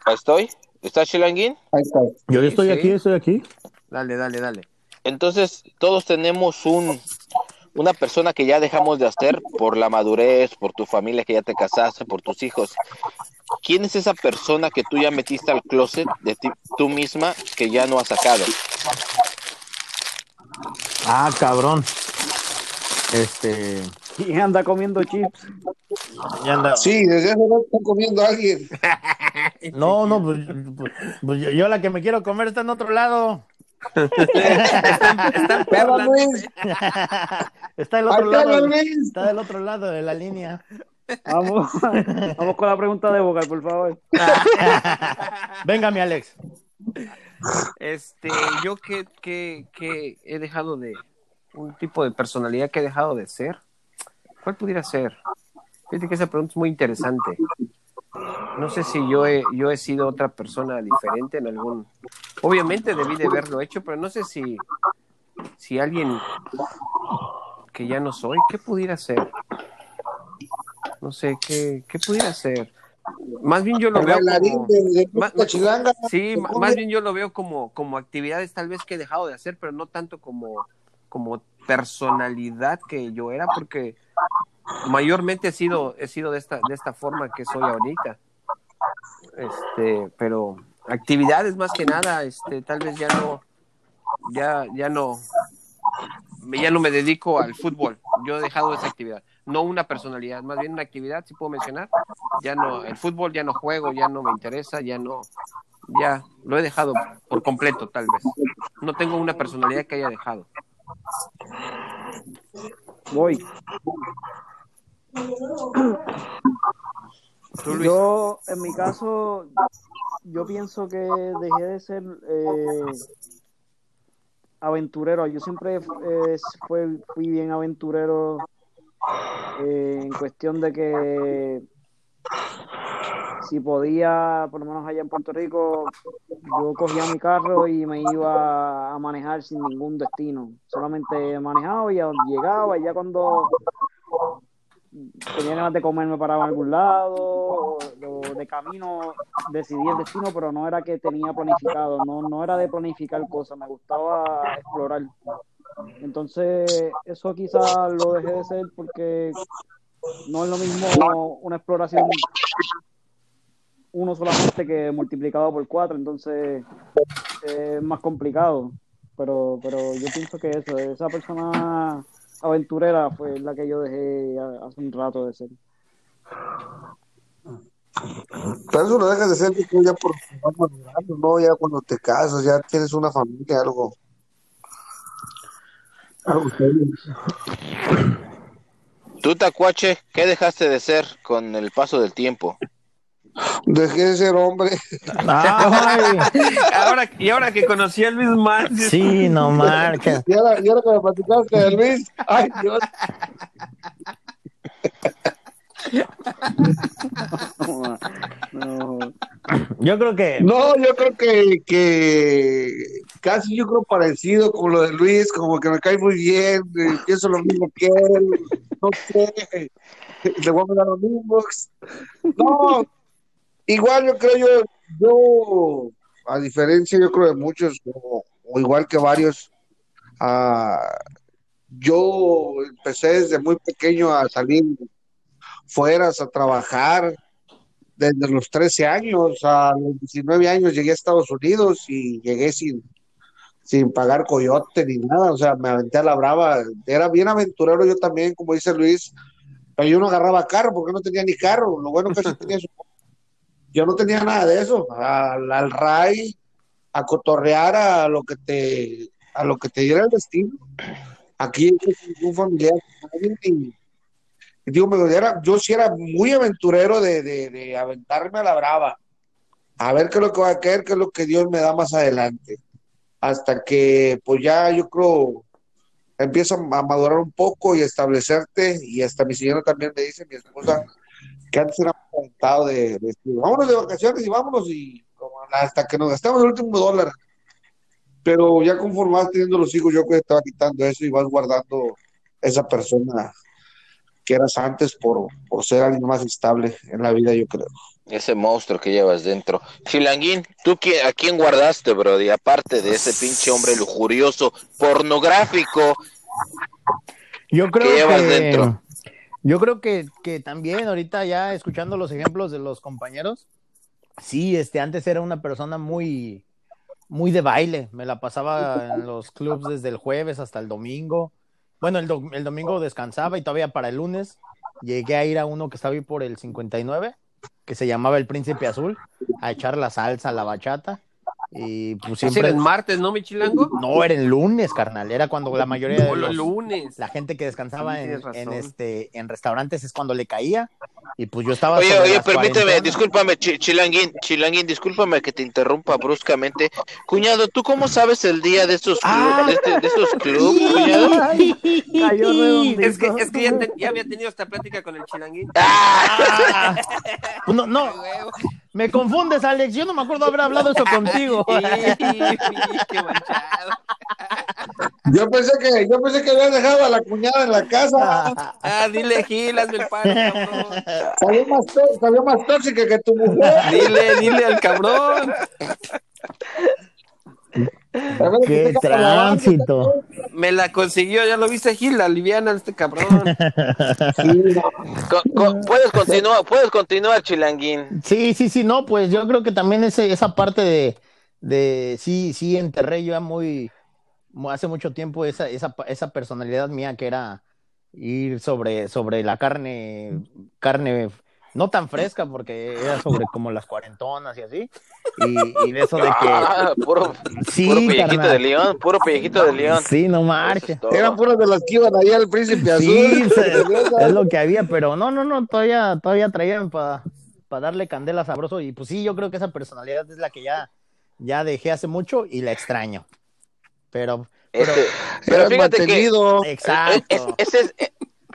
Ahí estoy. ¿Está Chilanguín? Ahí está. Yo Sí, estoy sí. aquí, estoy aquí. Dale, dale, dale. Entonces, todos tenemos un una persona que ya dejamos de hacer por la madurez, por tu familia que ya te casaste, por tus hijos. ¿Quién es esa persona que tú ya metiste al closet de ti, tú misma que ya no has sacado? Ah, cabrón. Este. Y anda comiendo chips. Anda. Sí, desde hace rato está comiendo a alguien. No, no, pues, pues- pues yo, yo la que me quiero comer está en otro lado. Está en Hola, Perla. Luis. Está del otro lado. Luis. Está del otro lado de la línea. Vamos, vamos con la pregunta de Boca, por favor. Venga, mi Alex. Este, yo que, que, que he dejado de un tipo de personalidad que he dejado de ser. ¿Cuál pudiera ser? Fíjate que esa pregunta es muy interesante. No sé si yo he, yo he sido otra persona diferente en algún. Obviamente debí de haberlo hecho, pero no sé si, si alguien que ya no soy, ¿qué pudiera ser? No sé, ¿qué, qué pudiera ser? Más bien yo lo veo bailarín como... de, de Ma- la chilanga. Sí, más bien yo lo veo como, como actividades tal vez que he dejado de hacer, pero no tanto como, como personalidad que yo era, porque mayormente he sido, he sido de esta, de esta forma que soy ahorita. Este, pero actividades más que nada, este, tal vez ya no, ya, ya no, ya no me dedico al fútbol. Yo he dejado esa actividad, no una personalidad, más bien una actividad, si puedo mencionar. Ya no, el fútbol ya no juego, ya no me interesa, ya no, ya lo he dejado por completo, tal vez. No tengo una personalidad que haya dejado. Voy. Yo, en mi caso, yo pienso que dejé de ser eh, aventurero. Yo siempre eh, fue- fui bien aventurero eh, en cuestión de que si podía, por lo menos allá en Puerto Rico, yo cogía mi carro y me iba a manejar sin ningún destino. Solamente manejaba y a llegaba y ya cuando tenía ganas de comer me paraba en algún lado o de camino decidí el destino pero no era que tenía planificado no, no era de planificar cosas me gustaba explorar entonces eso quizás lo dejé de ser porque no es lo mismo una exploración uno solamente que multiplicado por cuatro entonces es más complicado pero pero yo pienso que eso esa persona aventurera fue la que yo dejé hace un rato de ser. Pero eso lo dejas de ser tú ya por ¿no? Ya cuando te casas, ya tienes una familia, algo. Serio. Tú, Tacuache, ¿qué dejaste de ser con el paso del tiempo? Dejé de ser hombre. Ay, Ahora, y ahora que conocí a Luis Márquez. sí, no marca. Y ahora, y ahora que me platicaste de Luis, ay Dios. Yo creo que No, yo creo que, que casi yo creo parecido con lo de Luis, como que me cae muy bien, eh, pienso lo mismo que él, no sé, le voy a mandar los mismos. No, igual yo creo yo, yo, a diferencia yo creo de muchos, o, o igual que varios, ah, yo empecé desde muy pequeño a salir fueras a trabajar, desde los 13 años a los 19 años llegué a Estados Unidos y llegué sin, sin pagar coyote ni nada, o sea, me aventé a la brava, era bien aventurero yo también, como dice Luis, pero yo no agarraba carro porque no tenía ni carro, lo bueno que sí tenía su... Yo no tenía nada de eso, al, al RAI, a cotorrear a lo que te, a lo que te diera el destino. Aquí un familiar, y, y digo, me era, yo sí era muy aventurero de, de, de aventarme a la brava, a ver qué es lo que va a caer, qué es lo que Dios me da más adelante. Hasta que, pues ya yo creo, empiezo a madurar un poco y establecerte, y hasta mi señora también me dice, mi esposa, que antes era aventado de, de vámonos de vacaciones y vámonos, y hasta que nos gastamos el último dólar. Pero ya conforme teniendo los hijos, yo creo que va quitando eso y vas guardando esa persona que eras antes por, por ser alguien más estable en la vida, yo creo. Ese monstruo que llevas dentro. Chilanguín, ¿tú qui- a quién guardaste, Brody? Aparte de ese pinche hombre lujurioso, pornográfico. Yo creo ¿Qué llevas que dentro? yo creo que, que también ahorita ya escuchando los ejemplos de los compañeros, sí, este antes era una persona muy muy de baile, me la pasaba en los clubs desde el jueves hasta el domingo. Bueno, el, do- el domingo descansaba y todavía para el lunes llegué a ir a uno que estaba ahí por el 59, que se llamaba El Príncipe Azul, a echar la salsa, la bachata. Y pues era siempre... el martes, ¿no, mi chilango? No, era el lunes, carnal. Era cuando la mayoría de O los lunes. la gente que descansaba Sí, en, en, este en restaurantes es cuando le caía y pues yo estaba Oye, oye, permíteme, discúlpame, Chi- Chilanguín, Chilanguín, discúlpame que te interrumpa bruscamente. Cuñado, ¿tú cómo sabes el día de estos, Ah. de, este- de estos clubs, cuñado? Cayó redondito. Es que, es que ya, te- ya había tenido esta plática con el chilanguín. ¡Ah! Pues no, no, Huevo. Me confundes, Alex. Yo no me acuerdo haber hablado eso contigo. Qué manchado. Yo pensé que, yo pensé que habías dejado a la cuñada en la casa, Ah, dile Gil, hazme el paro, cabrón. salió más, salió más tóxica que tu mujer. Dile, dile al cabrón. Qué tránsito. Me la consiguió, ya lo viste, Gil, la liviana este cabrón. Sí, no. Co- co- puedes continuar, puedes continuar, Chilanguín. Sí, sí, sí, no, pues yo creo que también ese, esa parte de, de sí, sí, enterré yo ya muy, mu- hace mucho tiempo esa, esa, esa personalidad mía que era ir sobre, sobre la carne, carne no tan fresca porque era sobre como las cuarentonas y así. Y, y de eso de que Ah, puro, sí, puro pellejito carnal. de león, puro pellejito de león. Sí, no Eso marche. es. Eran puras de las que iban allá al príncipe azul. Sí, se- es lo que había, pero no, no, no, todavía, todavía traían para darle candela sabroso y pues sí, yo creo que esa personalidad es la que ya, ya dejé hace mucho y la extraño. Pero, pero, Este, pero fíjate que mantenido. exacto. es, es, es,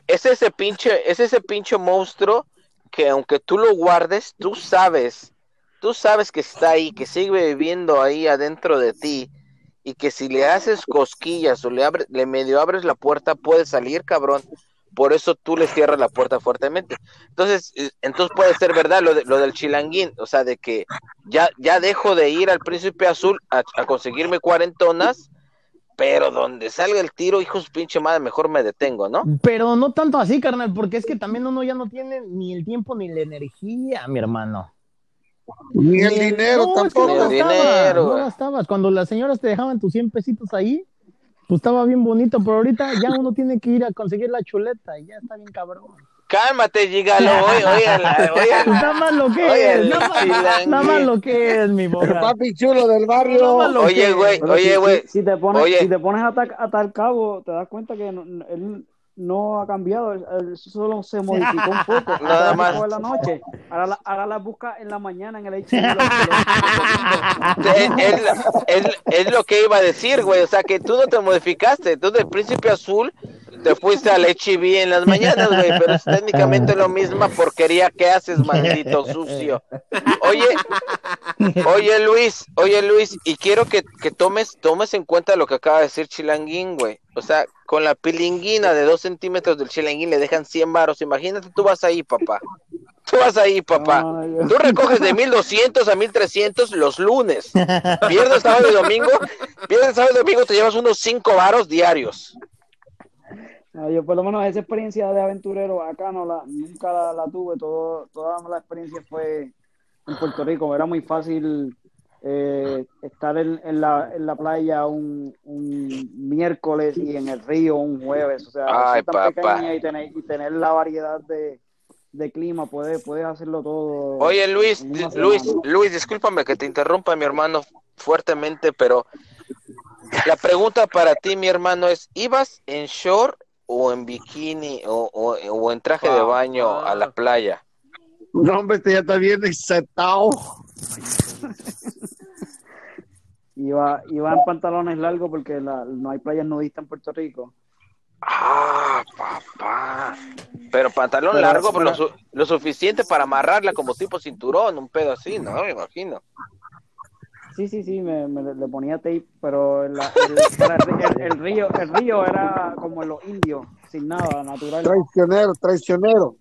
es ese pinche, es ese pinche monstruo que aunque tú lo guardes, tú sabes, tú sabes que está ahí, que sigue viviendo ahí adentro de ti y que si le haces cosquillas o le abres, le medio abres la puerta puede salir, cabrón. Por eso tú le cierras la puerta fuertemente. Entonces, eh, entonces puede ser verdad lo, de, lo del chilanguín, o sea, de que ya, ya dejo de ir al príncipe azul a conseguirme cuarentonas, pero donde salga el tiro, hijos pinche madre, mejor me detengo, ¿no? Pero no tanto así, carnal, porque es que también uno ya no tiene ni el tiempo ni la energía, mi hermano. Ni el dinero no, es que tampoco. no gastabas, dinero, no gastabas. Cuando las señoras te dejaban tus 100 pesitos ahí, pues estaba bien bonito, pero ahorita ya uno tiene que ir a conseguir la chuleta y ya está bien cabrón. Cálmate, gigalo. Oye, oye, la- oye, nada más lo que Oye, es, nada más, lo que es, mi El boca. papi chulo del barrio. Oye, güey, oye, güey. Si, si te pones, si te pones a, ta- a tal cabo, te das cuenta que él no ha cambiado, solo se modificó un poco. Nada más. en la noche, ahora, la- ahora las busca en la mañana en el es- es lo que iba a decir, güey. O sea, que tú no te modificaste. Tú del príncipe azul te fuiste al HB en las mañanas, güey. Pero es técnicamente lo misma porquería que haces, maldito sucio. Oye, oye, Luis, oye, Luis, y quiero que, que tomes, tomes en cuenta lo que acaba de decir Chilanguín, güey. O sea, con la pilinguina de dos centímetros del Chilanguín le dejan 100 varos. Imagínate, tú vas ahí, papá. Tú vas ahí, papá. Tú recoges de 1200 a 1300 los lunes. Viernes, sábado y domingo. Viernes, sábado y domingo te llevas unos 5 varos diarios. Yo por lo menos esa experiencia de aventurero acá no la, nunca la, la tuve, todo, toda la experiencia fue en Puerto Rico, era muy fácil eh, estar en, en la, en la playa un, un miércoles y en el río un jueves, o sea, Ay, tan pequeña y tener, y tener la variedad de, de clima, puedes, puedes hacerlo todo. Oye, Luis, Luis. Luis, discúlpame que te interrumpa, mi hermano, fuertemente, pero la pregunta para ti, mi hermano, es: ¿ibas en short o en bikini o, o- o en traje de baño a la playa? No, hombre, este ya está bien excitado. Iba, iba en pantalones largos porque la- no hay playas nudistas en Puerto Rico. Ah, papá. Pero pantalón Pero- largo, pero lo, pero- su- lo suficiente para amarrarla como tipo cinturón, un pedo así, ¿no? Me imagino. Sí, sí, sí, me, me- le ponía tape, pero la- el, para el, el- el río, el río era como en los indios, sin nada, natural. Traicionero, traicionero.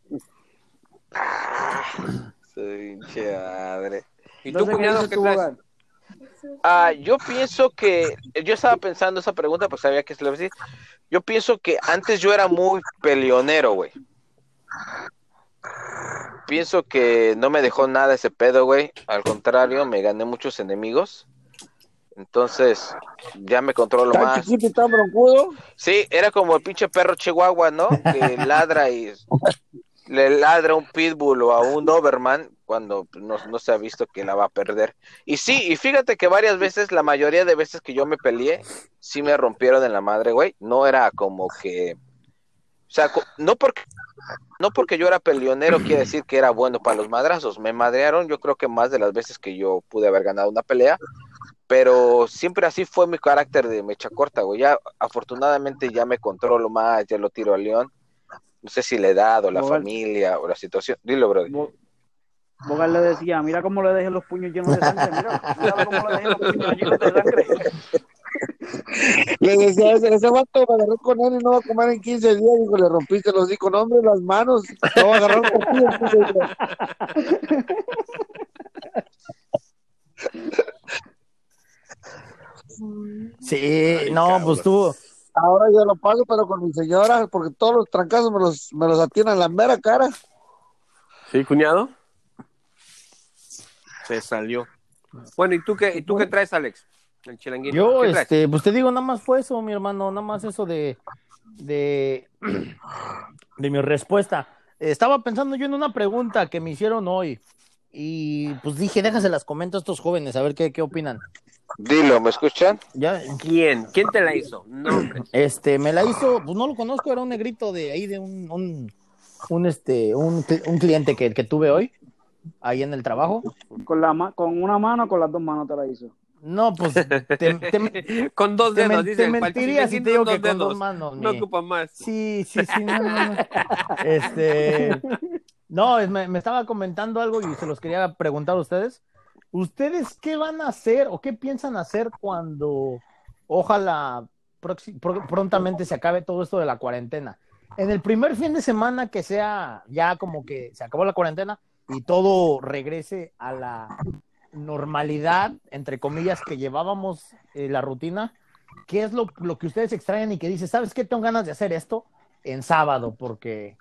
Su pinche madre. ¿Y tú, Entonces, ¿qué cuñado, qué tú, traes? Ah, yo pienso que, yo estaba pensando esa pregunta, pues sabía que se le iba a decir. Yo pienso que antes yo era muy peleonero, güey. Pienso que no me dejó nada ese pedo, güey. Al contrario, me gané muchos enemigos. Entonces, ya me controlo Tan más. chiquito y tan broncudo. Sí, era como el pinche perro chihuahua, ¿no? Que ladra y le ladra a un pitbull o a un doberman cuando no, no se ha visto que la va a perder. Y sí, y fíjate que varias veces, la mayoría de veces que yo me peleé, sí me rompieron en la madre, güey. No era como que... O sea, no porque, no porque yo era peleonero quiere decir que era bueno para los madrazos. Me madrearon yo creo que más de las veces que yo pude haber ganado una pelea. Pero siempre así fue mi carácter de mecha corta, güey. Ya afortunadamente ya me controlo más, ya lo tiro al león. No sé si la edad o la familia o la situación. Dilo. Bo- Bogar le decía, mira cómo le dejé los puños llenos de sangre, mira, mira cómo le dejé los puños llenos de sangre. Le decía, ese, ese vato me agarré con él y no va a comer en 15 días. Digo, le rompiste los no, hombre, las manos. No va a agarrar un poquito en 15 días. Sí, no, pues tú. Ahora yo lo pago, pero con mi señora, porque todos los trancazos me los, me los atienen en la mera cara. ¿Sí, cuñado? Se salió. Bueno, ¿y tú qué, y tú qué traes, Alex? El chilanguito. Yo, este, pues te digo, nada más fue eso, mi hermano, nada más eso de, de, de mi respuesta. Estaba pensando yo en una pregunta que me hicieron hoy y pues dije, déjaselas comento a estos jóvenes a ver qué, qué opinan. Dilo, ¿me escuchan? Ya, ¿Quién? ¿Quién te la hizo? Este, me la hizo, pues no lo conozco, era un negrito de ahí de un, un, un este, un, un cliente que, que tuve hoy, ahí en el trabajo. Con, la ma- con una mano o con las dos manos te la hizo. No, pues te, te- Con dos te dedos, dice. te mentiría si te digo que con dos manos. No mi- ocupa más. Sí, sí, sí, no, no, no. Este, no, es- me, me estaba comentando algo y se los quería preguntar a ustedes. ¿Ustedes qué van a hacer o qué piensan hacer cuando ojalá proxi- pro- prontamente se acabe todo esto de la cuarentena? En el primer fin de semana que sea ya como que se acabó la cuarentena y todo regrese a la normalidad, entre comillas, que llevábamos eh, la rutina, ¿qué es lo, lo que ustedes extrañan y que dicen, ¿sabes qué? Tengo ganas de hacer esto en sábado porque,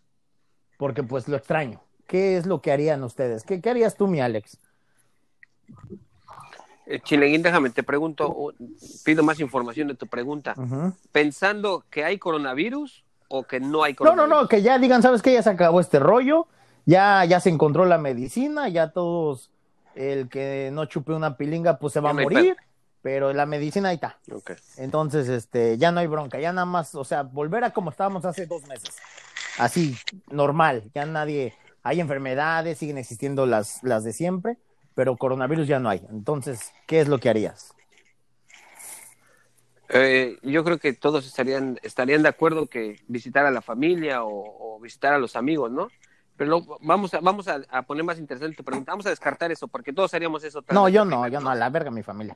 porque pues lo extraño. ¿Qué es lo que harían ustedes? ¿Qué, qué harías tú, mi Alex? Eh, Chilenguín, déjame, te pregunto, pido más información de tu pregunta. Pensando que hay coronavirus o que no hay No, no, coronavirus? no, que ya digan, ¿sabes qué? Ya se acabó este rollo, ya, ya se encontró la medicina, ya todos, el que no chupe una pilinga, pues se va a morir, pero la medicina ahí está. Ok. Entonces, este, ya no hay bronca, ya nada más, o sea, volver a como estábamos hace dos meses. Así, normal, ya nadie, hay enfermedades, siguen existiendo las, las de siempre, pero coronavirus ya no hay. Entonces, ¿qué es lo que harías? Eh, yo creo que todos estarían, estarían de acuerdo que visitar a la familia o, o visitar a los amigos, ¿no? Pero lo- vamos, a, vamos a, a poner más interesante tu pregunta. Vamos a descartar eso, porque todos haríamos eso. tal No, yo no, yo no, a la verga mi familia.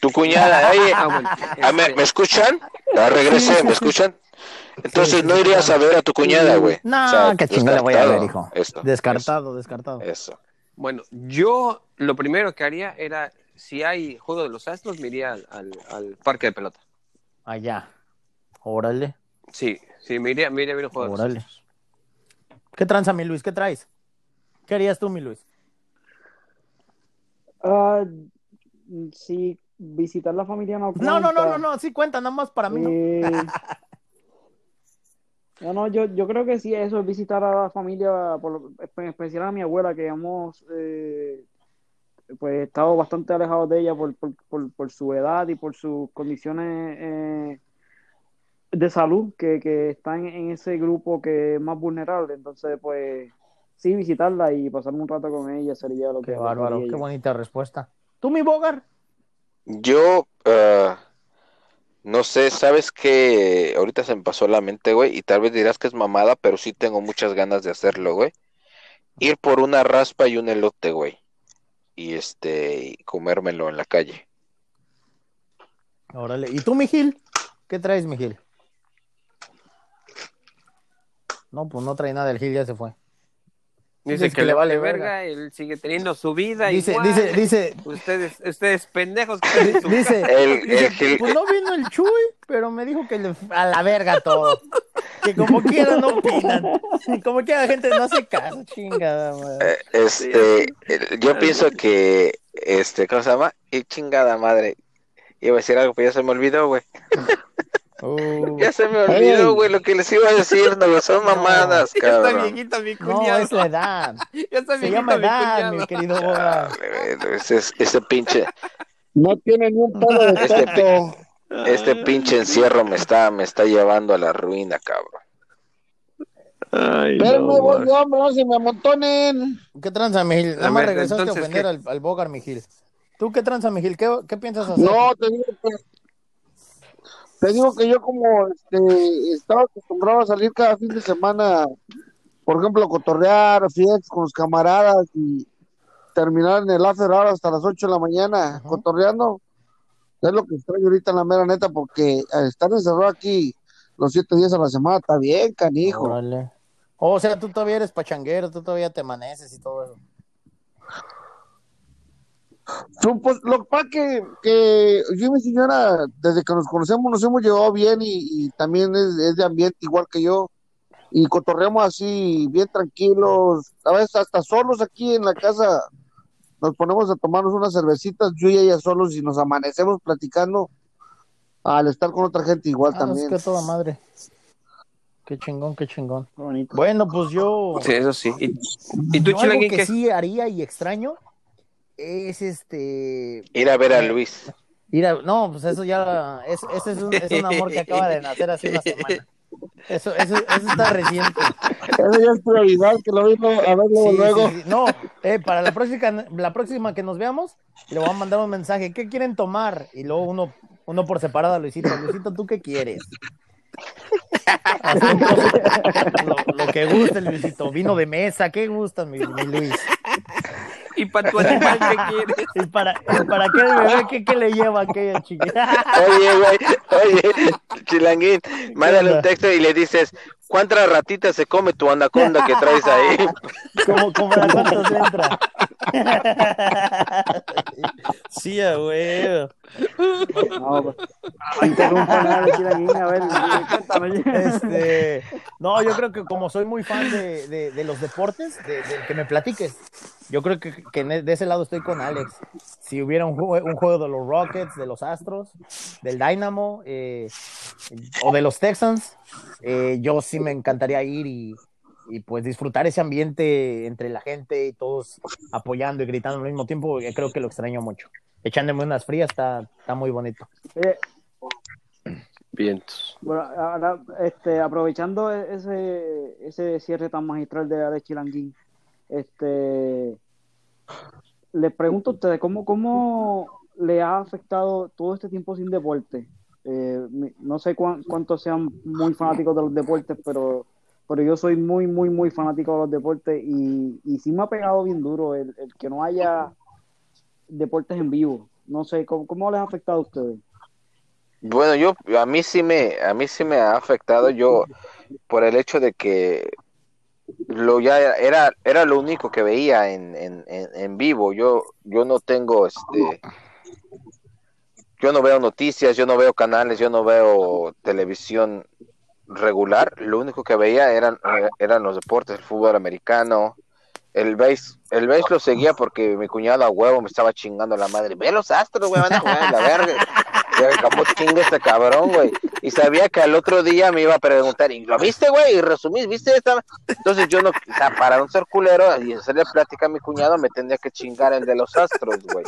Tu cuñada, oye, Ah, bueno, ah, ¿me, me escuchan? Ya regresé, ¿me escuchan? Entonces sí, no sí, irías a ver a tu cuñada, güey. No, O sea, qué chingada le voy a ver, hijo. Esto, Descartado, descartado. Eso. Bueno, yo lo primero que haría era, si hay juego de los astros, me iría al, al- al parque de pelota. Allá. Órale, Sí, sí, me iría, me iría a ver un juego de los órale. astros. ¿Qué tranza, mi Luis? ¿Qué traes? ¿Qué harías tú, mi Luis? Ah, sí, visitar la familia no No, no, no, cuenta. no, no, sí cuenta, nada más para mí. ¿no? Eh, no, no, yo, yo creo que sí, eso es visitar a la familia, por en especial a mi abuela, que hemos eh, pues estado bastante alejados de ella por, por, por, por su edad y por sus condiciones eh, de salud, que, que están en ese grupo que es más vulnerable. Entonces, pues sí, visitarla y pasar un rato con ella sería lo que Qué que bárbaro, haría qué bonita respuesta. ¿Tú, mi Bogar? Yo, ah, no sé, sabes que ahorita se me pasó la mente, güey, y tal vez dirás que es mamada, pero sí tengo muchas ganas de hacerlo, güey. Ir por una raspa y un elote, güey. Y este, y comérmelo en la calle. Órale. ¿Y tú, mi Gil? ¿Qué traes, mi Gil? No, pues no trae nada, el Gil ya se fue. Dice que, le vale verga, él sigue teniendo su vida Dice, igual. dice, dice, Ustedes, ustedes pendejos que su dice, El- dice, el Gil- pues no vino el Chuy, pero me dijo que le, a la verga todo. Que como quiera no opinan. Como quiera la gente no hace caso, chingada madre. Eh, Este, yo pienso que, este, ¿cómo se llama? Y chingada madre. Iba a decir algo, pero ya se me olvidó, güey. Uh, Ya se me olvidó, güey, lo que les iba a decir, no, son mamadas, Ya está cabrón. viejito mi no, cuñado. es la edad. Ya está Se llama mi edad, cuñado. mi querido güey, Ese, ese pinche, No tiene ni un pelo de Este este pinche encierro me está, me está llevando a la ruina, cabrón. Ay, Espérenme, no, voy yo, hombre, no se me amontonen. ¿Qué tranza, mi Gil? Nada A más regresaste entonces, a ofender ¿qué? al, al Bogar, mi Gil. ¿Tú qué tranza, mi Gil? ¿Qué, qué piensas hacer? No, te digo que te digo que yo como este estaba acostumbrado a salir cada fin de semana, por ejemplo, a cotorrear, fiestas con los camaradas y terminar en el after hour hasta las 8 de la mañana Ajá. cotorreando. Es lo que extraño ahorita en la mera neta porque estar encerrado aquí los siete días a la semana está bien, canijo. Órale. O sea, tú todavía eres pachanguero, tú todavía te amaneces y todo eso. Pues, lo que pasa que, que yo y mi señora, desde que nos conocemos, nos hemos llevado bien y, y también es, es de ambiente igual que yo. Y cotorreamos así, bien tranquilos, a veces hasta solos aquí en la casa. Nos ponemos a tomarnos unas cervecitas, yo y ella solos, y nos amanecemos platicando al estar con otra gente igual Ah, también. es que toda madre. Qué chingón, qué chingón. Qué bonito. Bueno, pues yo. Sí, eso sí. ¿Y, y tú, yo algo que qué? sí haría y extraño es este. Ir a ver a Luis. Ir a- no, pues eso ya. Es, ese es un, es un amor que acaba de nacer hace una semana. Eso, eso, eso está reciente. Eso ya es prioridad, que lo vino a ver luego. Sí, luego. sí, sí. No, eh, para la próxima, la próxima que nos veamos, le voy a mandar un mensaje. ¿Qué quieren tomar? Y luego uno, uno por separado a Luisito. Luisito, ¿tú qué quieres? Así, lo, lo que guste, Luisito. Vino de mesa, ¿qué gustas, mi, mi Luis? ¿Y para tu animal qué quieres? ¿Y para, para qué el bebé? ¿Qué, qué le lleva aquella chiquita? Oye, güey, oye, Chilanguín, mándale un texto y le dices, ¿cuántas ratitas se come tu anaconda que traes ahí? ¿Cómo, cómo a cuántos entra? Sí. No, pues, a a ver, cuéntame. Este, no, yo creo que como soy muy fan de, de, de los deportes, de, de que me platiques, yo creo que, que e- de ese lado estoy con Alex. Si hubiera un juego, un juego de los Rockets, de los Astros, del Dynamo eh, o de los Texans, eh, yo sí me encantaría ir y, y, pues disfrutar ese ambiente entre la gente y todos apoyando y gritando al mismo tiempo. eh, Creo que lo extraño mucho. Echándome unas frías está, está muy bonito. Eh, Vientos. bueno, ahora, este, aprovechando ese, ese cierre tan magistral de Alex Chilanguín, este, les pregunto a ustedes, ¿cómo, ¿cómo le ha afectado todo este tiempo sin deporte? Eh, no sé cuán- cuántos sean muy fanáticos de los deportes, pero, pero yo soy muy, muy, muy fanático de los deportes y, y sí me ha pegado bien duro el, el que no haya deportes en vivo. No sé, ¿cómo, cómo les ha afectado a ustedes? Bueno, yo a mí sí me a mí sí me ha afectado yo por el hecho de que lo ya era era lo único que veía en, en, en, vivo. Yo yo no tengo este yo no veo noticias, yo no veo canales, yo no veo televisión regular. Lo único que veía eran eran los deportes, el fútbol americano, el base, el base lo seguía porque mi cuñado a huevo me estaba chingando la madre. Ve los astros, güey, van a jugar en la verga. ¿Cómo chinga este cabrón, güey? Y sabía que al otro día me iba a preguntar, ¿y lo viste, güey? Y resumís, ¿viste esta? Entonces yo no, o sea, para no ser culero y hacerle plática a mi cuñado, me tendría que chingar el de los astros, güey.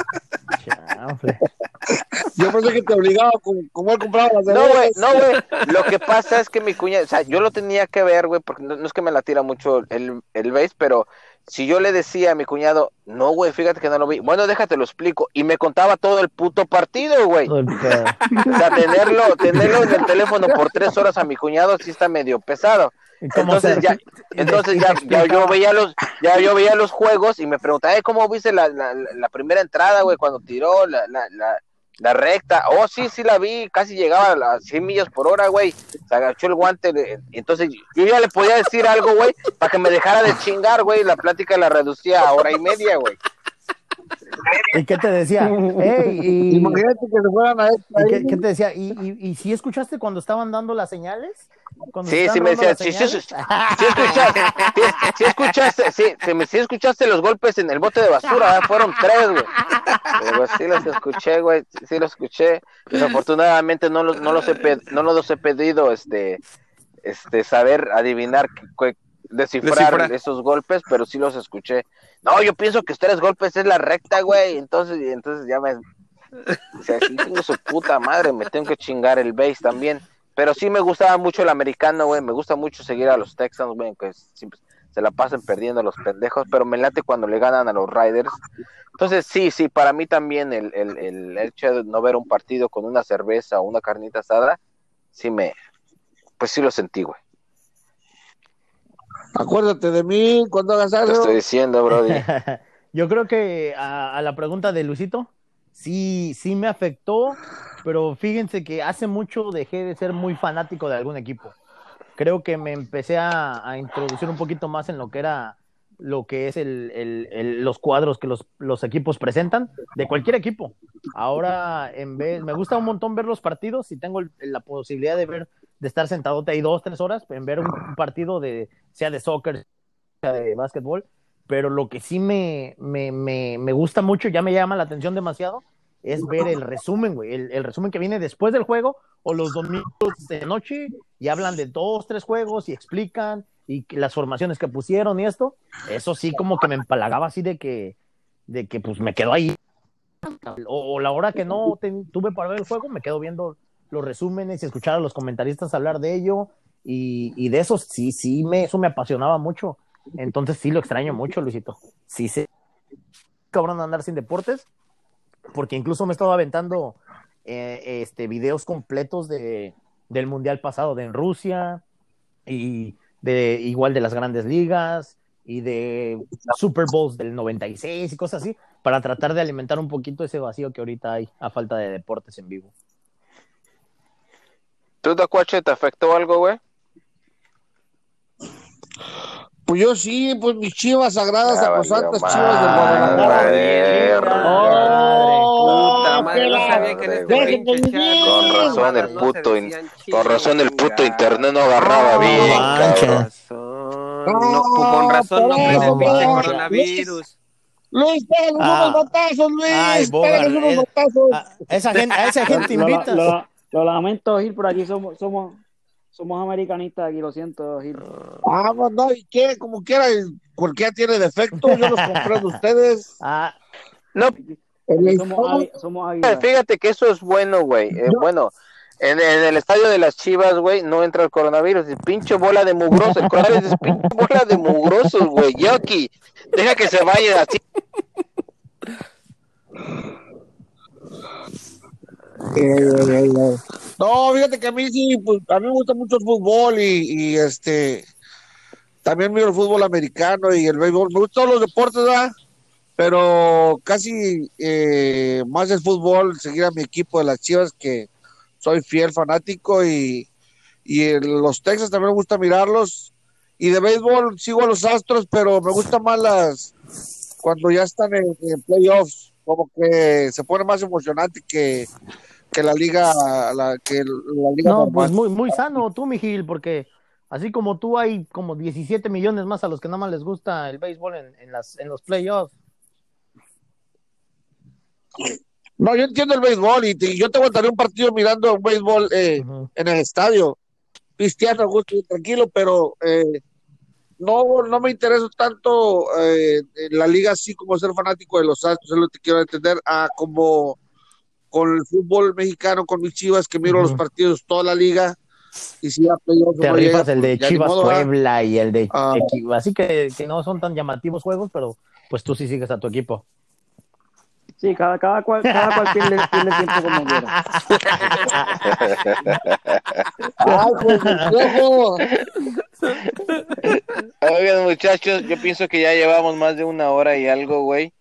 Yo pensé que te obligaba como, como él compraba las No, güey, no, güey. Lo que pasa es que mi cuñado, o sea, yo lo tenía que ver, güey, porque no, no es que me la tira mucho el, el base, pero si yo le decía a mi cuñado, no, güey, fíjate que no lo vi, bueno, déjate lo explico, y me contaba todo el puto partido, güey. O sea, tenerlo, tenerlo en el teléfono por tres horas a mi cuñado sí está medio pesado. ¿Y cómo Entonces se- ya, entonces ya, ya yo veía los, ya yo veía los juegos y me preguntaba, "Eh, ¿cómo viste la, la, la primera entrada, güey, cuando tiró la, la, la, la recta? Oh, sí, sí la vi, casi llegaba a las 100 millas por hora, güey. Se agachó el guante, entonces yo ya le podía decir algo, güey, para que me dejara de chingar, güey, la plática la reducía a hora y media, güey. ¿Y qué te decía? Ey, y, Imagínate que se fueran a esta ¿y qué, qué te decía? ¿Y, y, y si escuchaste cuando estaban dando las señales? Cuando Sí, sí me decía, sí, sí, sí, escuchaste, sí, sí escuchaste, sí, sí, me- sí escuchaste los golpes en el bote de basura, ¿verdad? fueron tres, güey. Pero sí los escuché, güey, sí, los escuché. Desafortunadamente no los, no los he no los he pedido, este, este, saber adivinar, descifrar Descifrar. esos golpes, pero sí los escuché. No, yo pienso que tres golpes es la recta, güey. Entonces, entonces ya me, o sea, sí tengo su puta madre, me tengo que chingar el base también. Pero sí me gustaba mucho el americano, güey. Me gusta mucho seguir a los Texans, güey, que se la pasan perdiendo los pendejos, pero me late cuando le ganan a los Riders. Entonces, sí, sí, para mí también el, el, el hecho de no ver un partido con una cerveza o una carnita asada, sí me, pues sí lo sentí, güey. Acuérdate de mí cuando hagas Te algo. estoy diciendo, Brody. Yo creo que a, a la pregunta de Luisito, sí, sí me afectó, pero fíjense que hace mucho dejé de ser muy fanático de algún equipo. Creo que me empecé a, a introducir un poquito más en lo que era lo que es el, el- el- los cuadros que los, los equipos presentan, de cualquier equipo. Ahora, en vez, me gusta un montón ver los partidos y tengo la posibilidad de ver, de estar sentado ahí dos, tres horas en ver un, un partido de, sea de soccer, sea de básquetbol, pero lo que sí me, me, me, me gusta mucho, ya me llama la atención demasiado, es ver el resumen, güey, el, el resumen que viene después del juego o los domingos de noche y hablan de dos, tres juegos y explican y las formaciones que pusieron y esto, eso sí como que me empalagaba así de que, de que pues me quedo ahí. O, o la hora que no tuve para ver el juego, me quedo viendo los resúmenes y escuchar a los comentaristas hablar de ello y, y de eso sí, sí, me, eso me apasionaba mucho. Entonces sí lo extraño mucho, Luisito. Sí, sí. Cabrón andar sin deportes, porque incluso me he estado aventando eh, este, videos completos de, del Mundial pasado de Rusia y de igual de las grandes ligas y de Super Bowls del 96 y cosas así, para tratar de alimentar un poquito ese vacío que ahorita hay a falta de deportes en vivo. ¿Tú, Tacuache, te afectó algo, güey? Pues yo sí, pues mis chivas sagradas, valió chivas de Guadalajara. madre. ¡Oh! Madre, que no sabía que en este vivir. Con razón el puto, con razón el puto internet no agarraba No bien, cabrón. razón. No, con razón no el pinche Luis. coronavirus. Luis, pégale Ah. unos batazos, Luis. Ay, pégale unos eh, batazos. A esa gente, a esa gente Lo, invitas. Lo- lamento, Gil, por aquí somos, somos, somos americanistas aquí, lo siento, Gil. Ah, pues no, y qué, como quiera, cualquiera tiene defecto, yo los compré de ustedes. Ah, No, Somos, somos fíjate que eso es bueno, güey. Eh, bueno, en, en el estadio de las Chivas, güey, no entra el coronavirus. Es pinche bola de mugrosos. El coronavirus es pinche bola de mugrosos, güey. Yoki, deja que se vaya así. No, fíjate que a mí sí, pues, a mí me gusta mucho el fútbol y, y, este también miro el fútbol americano y el béisbol. Me gustan todos los deportes, ¿verdad? Pero casi eh, más el fútbol, seguir a mi equipo de las Chivas, que soy fiel fanático y, y los Texas también me gusta mirarlos. Y de béisbol sigo a los Astros, pero me gustan más las cuando ya están en playoffs, como que se pone más emocionante que, que la liga, la, que la liga no, normal. pues muy, muy sano tú, mi Gil, porque así como tú hay como 17 millones más a los que nada más les gusta el béisbol en, en las, en los playoffs. No, yo entiendo el béisbol y, te- yo te aguantaría un partido mirando un béisbol eh, en el estadio, cristiano, a gusto y tranquilo, pero eh, no, no me interesa tanto eh, en la liga así como ser fanático de los Astros, es lo que quiero entender, a como con el fútbol mexicano, con mis chivas, que miro los partidos toda la liga y si Te llega, rifas el de Chivas. Puebla y el de Ah. equi- así que, que no son tan llamativos juegos, pero pues tú sí sigues a tu equipo. Sí, cada, cada cual, cada cual pierde, pierde tiempo como quiera. ¡Ay, pues! Oigan, muchachos, yo pienso que ya llevamos más de una hora y algo, güey.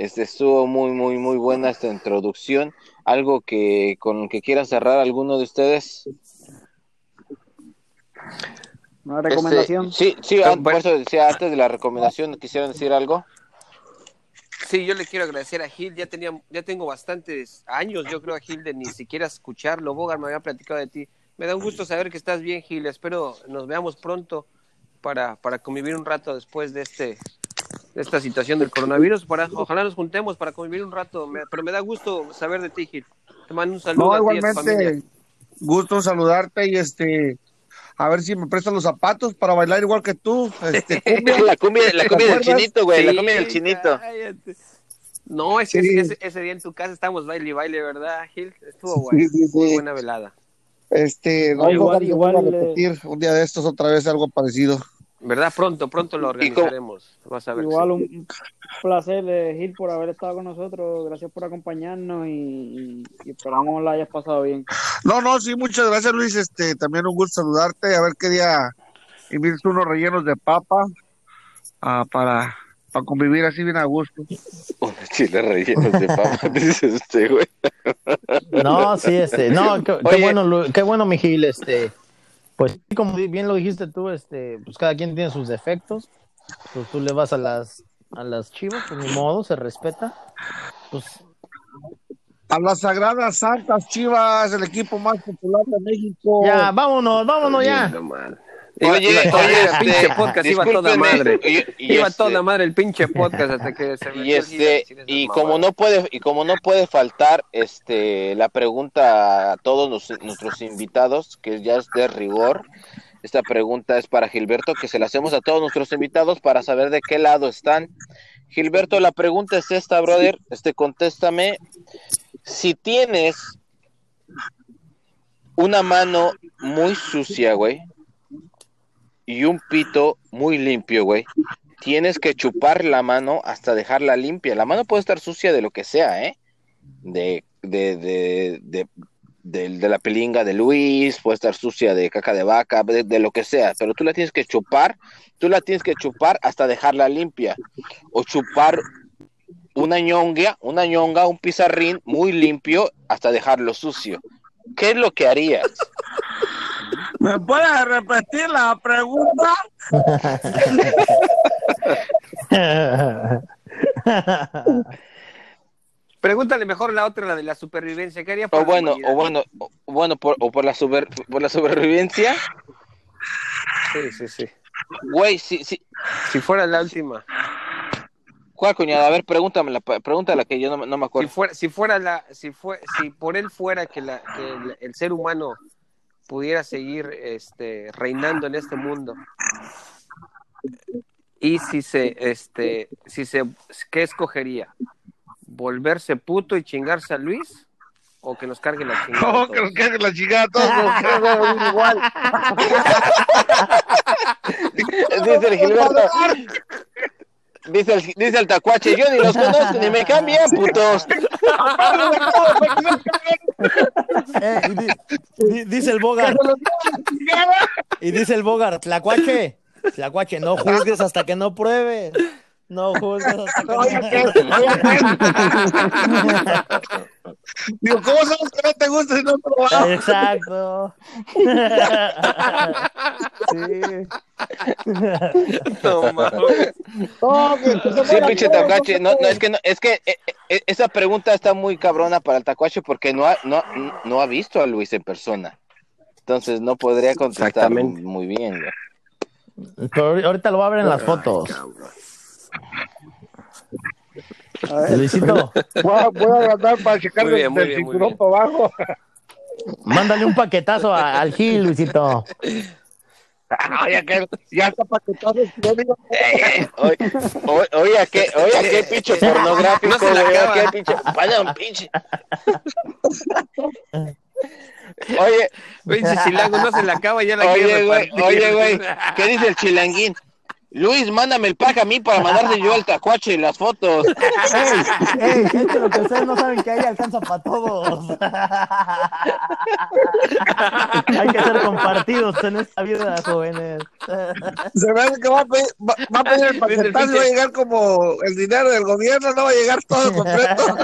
Este estuvo muy, muy, muy buena esta introducción. Algo que con lo que quiera cerrar alguno de ustedes. Una recomendación. Este, sí, sí, an- por eso decía antes de la recomendación, quisieran decir algo. Sí, yo le quiero agradecer a Gil, ya tenía, ya tengo bastantes años, yo creo a Gil de ni siquiera escucharlo. Bogart me había platicado de ti. Me da un gusto saber que estás bien, Gil. Espero nos veamos pronto para, para convivir un rato después de este esta situación del coronavirus. Para, ojalá nos juntemos para convivir un rato. Me- pero me da gusto saber de ti, Gil. Te mando un saludo No, a ti y a tu familia. igualmente, gusto saludarte y este, a ver si me prestan los zapatos para bailar igual que tú. Este, cumbia. La cumbia, la cumbia del chinito, güey, la cumbia del chinito. cállate. No, es que Sí. ese, ese día en tu casa estábamos baile y baile, ¿verdad, Gil? Estuvo bueno. Sí, sí, sí. Muy buena velada. Este, no, No, igual- igual, igual, a repetir un día de estos otra vez algo parecido. ¿Verdad? Pronto, pronto lo ¿Y cómo- organizaremos. Vas a ver. Igual sí. un placer, eh, Gil, por haber estado con nosotros. Gracias por acompañarnos y, y esperamos la hayas pasado bien. No, no, sí, muchas gracias Luis. Este, también un gusto saludarte. A ver qué día invitas unos rellenos de papa ah, para, para convivir así bien a gusto. Unos chiles rellenos de papa, dice este, güey. No, sí, este, no, qué, bueno, qué bueno, mi Gil, este, pues sí, como bien lo dijiste tú, este, pues cada quien tiene sus defectos, pues tú le vas a las, a las chivas, pues ni modo, se respeta, pues A las sagradas santas chivas, el equipo más popular de México. ya, vámonos, vámonos ya. Oye, Iba- oye, el este, pinche podcast iba toda madre. y- y iba este- toda madre el pinche podcast hasta que se Y este y como no puede y como no puede faltar este la pregunta a todos los- nuestros invitados que ya es de rigor. Esta pregunta es para Gilberto que se la hacemos a todos nuestros invitados para saber de qué lado están. Gilberto, la pregunta es esta, brother. Este contéstame si tienes una mano muy sucia, güey, y un pito muy limpio, güey. Tienes que chupar la mano hasta dejarla limpia. La mano puede estar sucia de lo que sea, ¿eh? De, de, de, de, de- de la pelinga de Luis, puede estar sucia de caca de vaca, de, lo que sea, pero tú la tienes que chupar, tú la tienes que chupar hasta dejarla limpia. O chupar una ñonga, una ñonga, un pizarrín muy limpio hasta dejarlo sucio. ¿Qué es lo que harías? ¿Me puedes repetir la pregunta? Pregúntale mejor la otra, la de la supervivencia. ¿Qué haría por O bueno, o bueno, o, bueno, por, o por la super, por la supervivencia. Sí, sí, sí. Güey, si, si, Si fuera la última. ¿Cuál cuñada? A ver, pregúntame la, pregúntala que yo no, me- no me Si acuerdo. fuera, si fuera la, si fue, si por él fuera que, la, que el, el ser humano pudiera seguir este, reinando en este mundo. Y si se, este, si se, ¿qué escogería? ¿Volverse puto y chingarse a Luis? ¿O que nos cargue la chingada? No, que nos quede la chingada a todos, nos quede igual. Dice el Gilberto. Dice el, dice el tacuache, yo ni los conozco ni me cambian, putos. Eh, y di- di- dice el Bogart. Y dice el Bogart, Tlacuache, Tlacuache, no juzgues hasta que no pruebes. No juzgues hasta que Oye, ¿qué? no Oye, ¿qué? Digo, ¿cómo sabes que no te gusta si no te lo vas? Exacto. Sí. No, mames. No, que que se Sí, pinche tacuache. No, no, es que no, es que eh, eh, esa pregunta está muy cabrona para el tacuache porque no ha, no, no ha visto a Luis en persona. Entonces no podría contestar muy bien. Pero ahor- ahorita lo va a ver en las fotos. A ver, Luisito, Voy a, voy a agarrar para checar Muy bien, muy del bien, cinturón para abajo. mándale un paquetazo a- al Gil, Luisito. Ay, aquel, ya está paquetado. Eh, oye, oye, oye, ¿a qué, oye, ¿a qué pinche pornográfico, No se la güey? ¿A acaba. qué pinche? Vaya un pinche. Oye, Pinche chilango, no se la acaba, ya la oye, quiere güey, oye, güey, ¿qué dice el chilanguín? Luis, mándame el pack a mí para mandarle yo al tacuache las fotos. Ey, gente, lo que ustedes no saben que ahí alcanza para todos. Hay que ser compartidos en esta vida, jóvenes. se me hace que va a pedir, va, va a pedir el paquetazo y va a llegar como el dinero del gobierno, no va a llegar todo completo.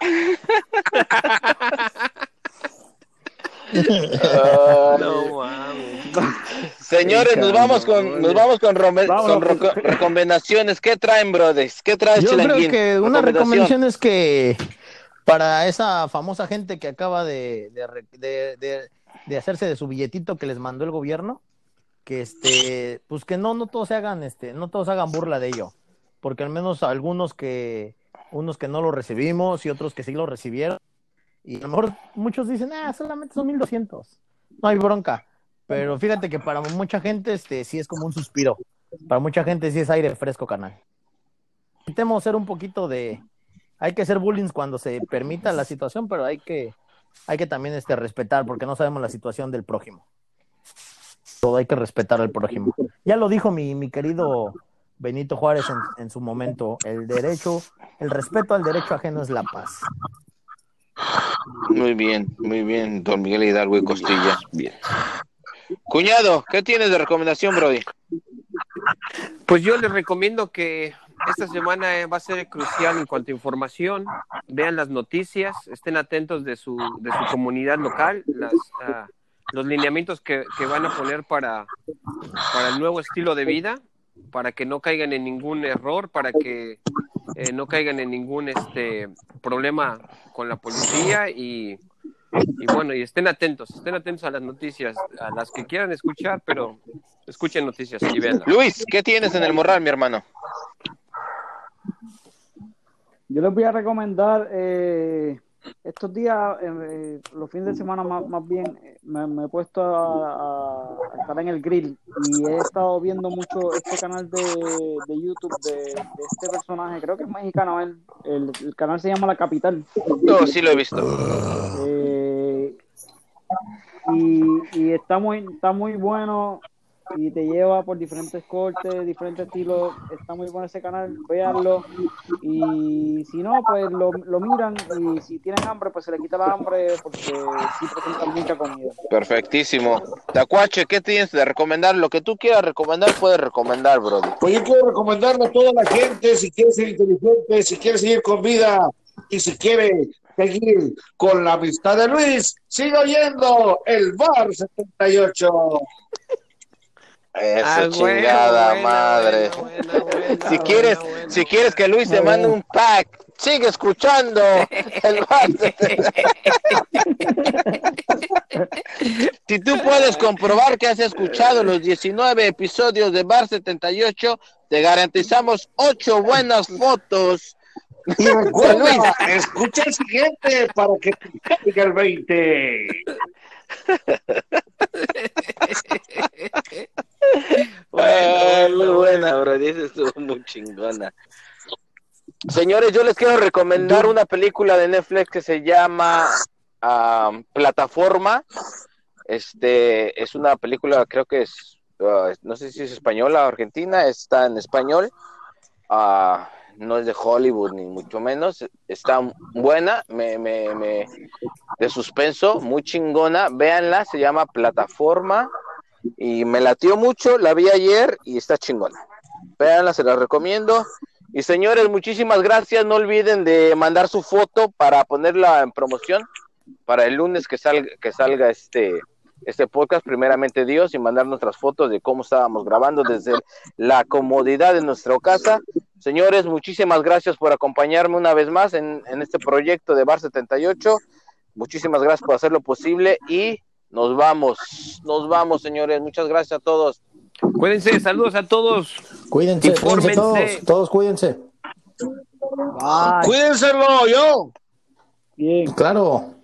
No mames. Señores, nos vamos con, nos vamos con, rome- con reco- recomendaciones. ¿Qué traen, brothers? ¿Qué traes, Yo creo que una Recomendación. es que para esa famosa gente que acaba de, de- de- de hacerse de su billetito que les mandó el gobierno, que este, pues que no, no todos se hagan, este, no todos hagan burla de ello, porque al menos algunos que, unos que no lo recibimos y otros que sí lo recibieron, y a lo mejor muchos dicen, ah, solamente son 1200, no hay bronca, pero fíjate que para mucha gente, este, sí es como un suspiro, para mucha gente sí es aire fresco, canal. Intentemos ser un poquito de, hay que ser bullying cuando se permita la situación, pero hay que, hay que también este, respetar, porque no sabemos la situación del prójimo. Todo hay que respetar al prójimo. Ya lo dijo mi, mi querido Benito Juárez en, en su momento, el derecho, el respeto al derecho ajeno es la paz. Muy bien, muy bien, don Miguel Hidalgo y Costilla. Bien. Cuñado, ¿qué tienes de recomendación, Brody? Pues yo les recomiendo que esta semana eh, va a ser crucial en cuanto a información. Vean las noticias, estén atentos de su, de su comunidad local, las, ah, los lineamientos que, que van a poner para, para el nuevo estilo de vida, para que no caigan en ningún error, para que eh, no caigan en ningún este problema con la policía y, y bueno, y estén atentos, estén atentos a las noticias, a las que quieran escuchar, pero escuchen noticias y veanlas. Luis, ¿qué tienes en el morral, mi hermano? Yo les voy a recomendar eh, estos días, eh, los fines de semana más, más bien, eh, me, me he puesto a, a- estar en el grill y he estado viendo mucho este canal de, de YouTube de, de este personaje, creo que es mexicano, el, el canal se llama La Capital. No, sí lo he visto. Eh, y, y está muy está muy bueno y te lleva por diferentes cortes, diferentes estilos. Está muy bueno ese canal, véanlo. Y si no, pues lo, lo miran y si tienen hambre, pues se le quita la hambre porque sí presentan mucha comida. Perfectísimo. Tacuache, ¿qué tienes de recomendar? Lo que tú quieras recomendar, puedes recomendar, Brody. Pues yo quiero recomendarle a toda la gente, si quiere ser inteligente, si quiere seguir con vida y si quiere seguir con la amistad de Luis, sigue oyendo el Bar 78. Eso, Ah, chingada madre. si quieres, si quieres que Luis te mande un pack, sigue escuchando el Bar 78. Si tú puedes comprobar que has escuchado los 19 episodios de Bar 78, te garantizamos 8 buenas fotos. Y recuerda, escucha el siguiente para que te caiga el 20. Ay, muy buena, bro. Esa estuvo muy chingona. Señores, yo les quiero recomendar una película de Netflix que se llama ah, Plataforma. Este es una película, creo que es, ah, no sé si es española o argentina, está en español. Ah, no es de Hollywood ni mucho menos. Está buena, me, me, me- de suspenso, muy chingona. Véanla, se llama Plataforma y me latió mucho, la vi ayer y está chingona. Véanla, se la recomiendo. Y señores, muchísimas gracias. No olviden de mandar su foto para ponerla en promoción para el lunes que salga, que salga este, este podcast, primeramente Dios, y mandar nuestras fotos de cómo estábamos grabando desde la comodidad de nuestra casa. Señores, muchísimas gracias por acompañarme una vez más en, en este proyecto de Bar 78. Muchísimas gracias por hacerlo posible y nos vamos, nos vamos, señores. Muchas gracias a todos. Cuídense, saludos a todos. Cuídense, cuídense todos, todos cuídense. Bye. Cuídenselo, yo. Bien. Claro.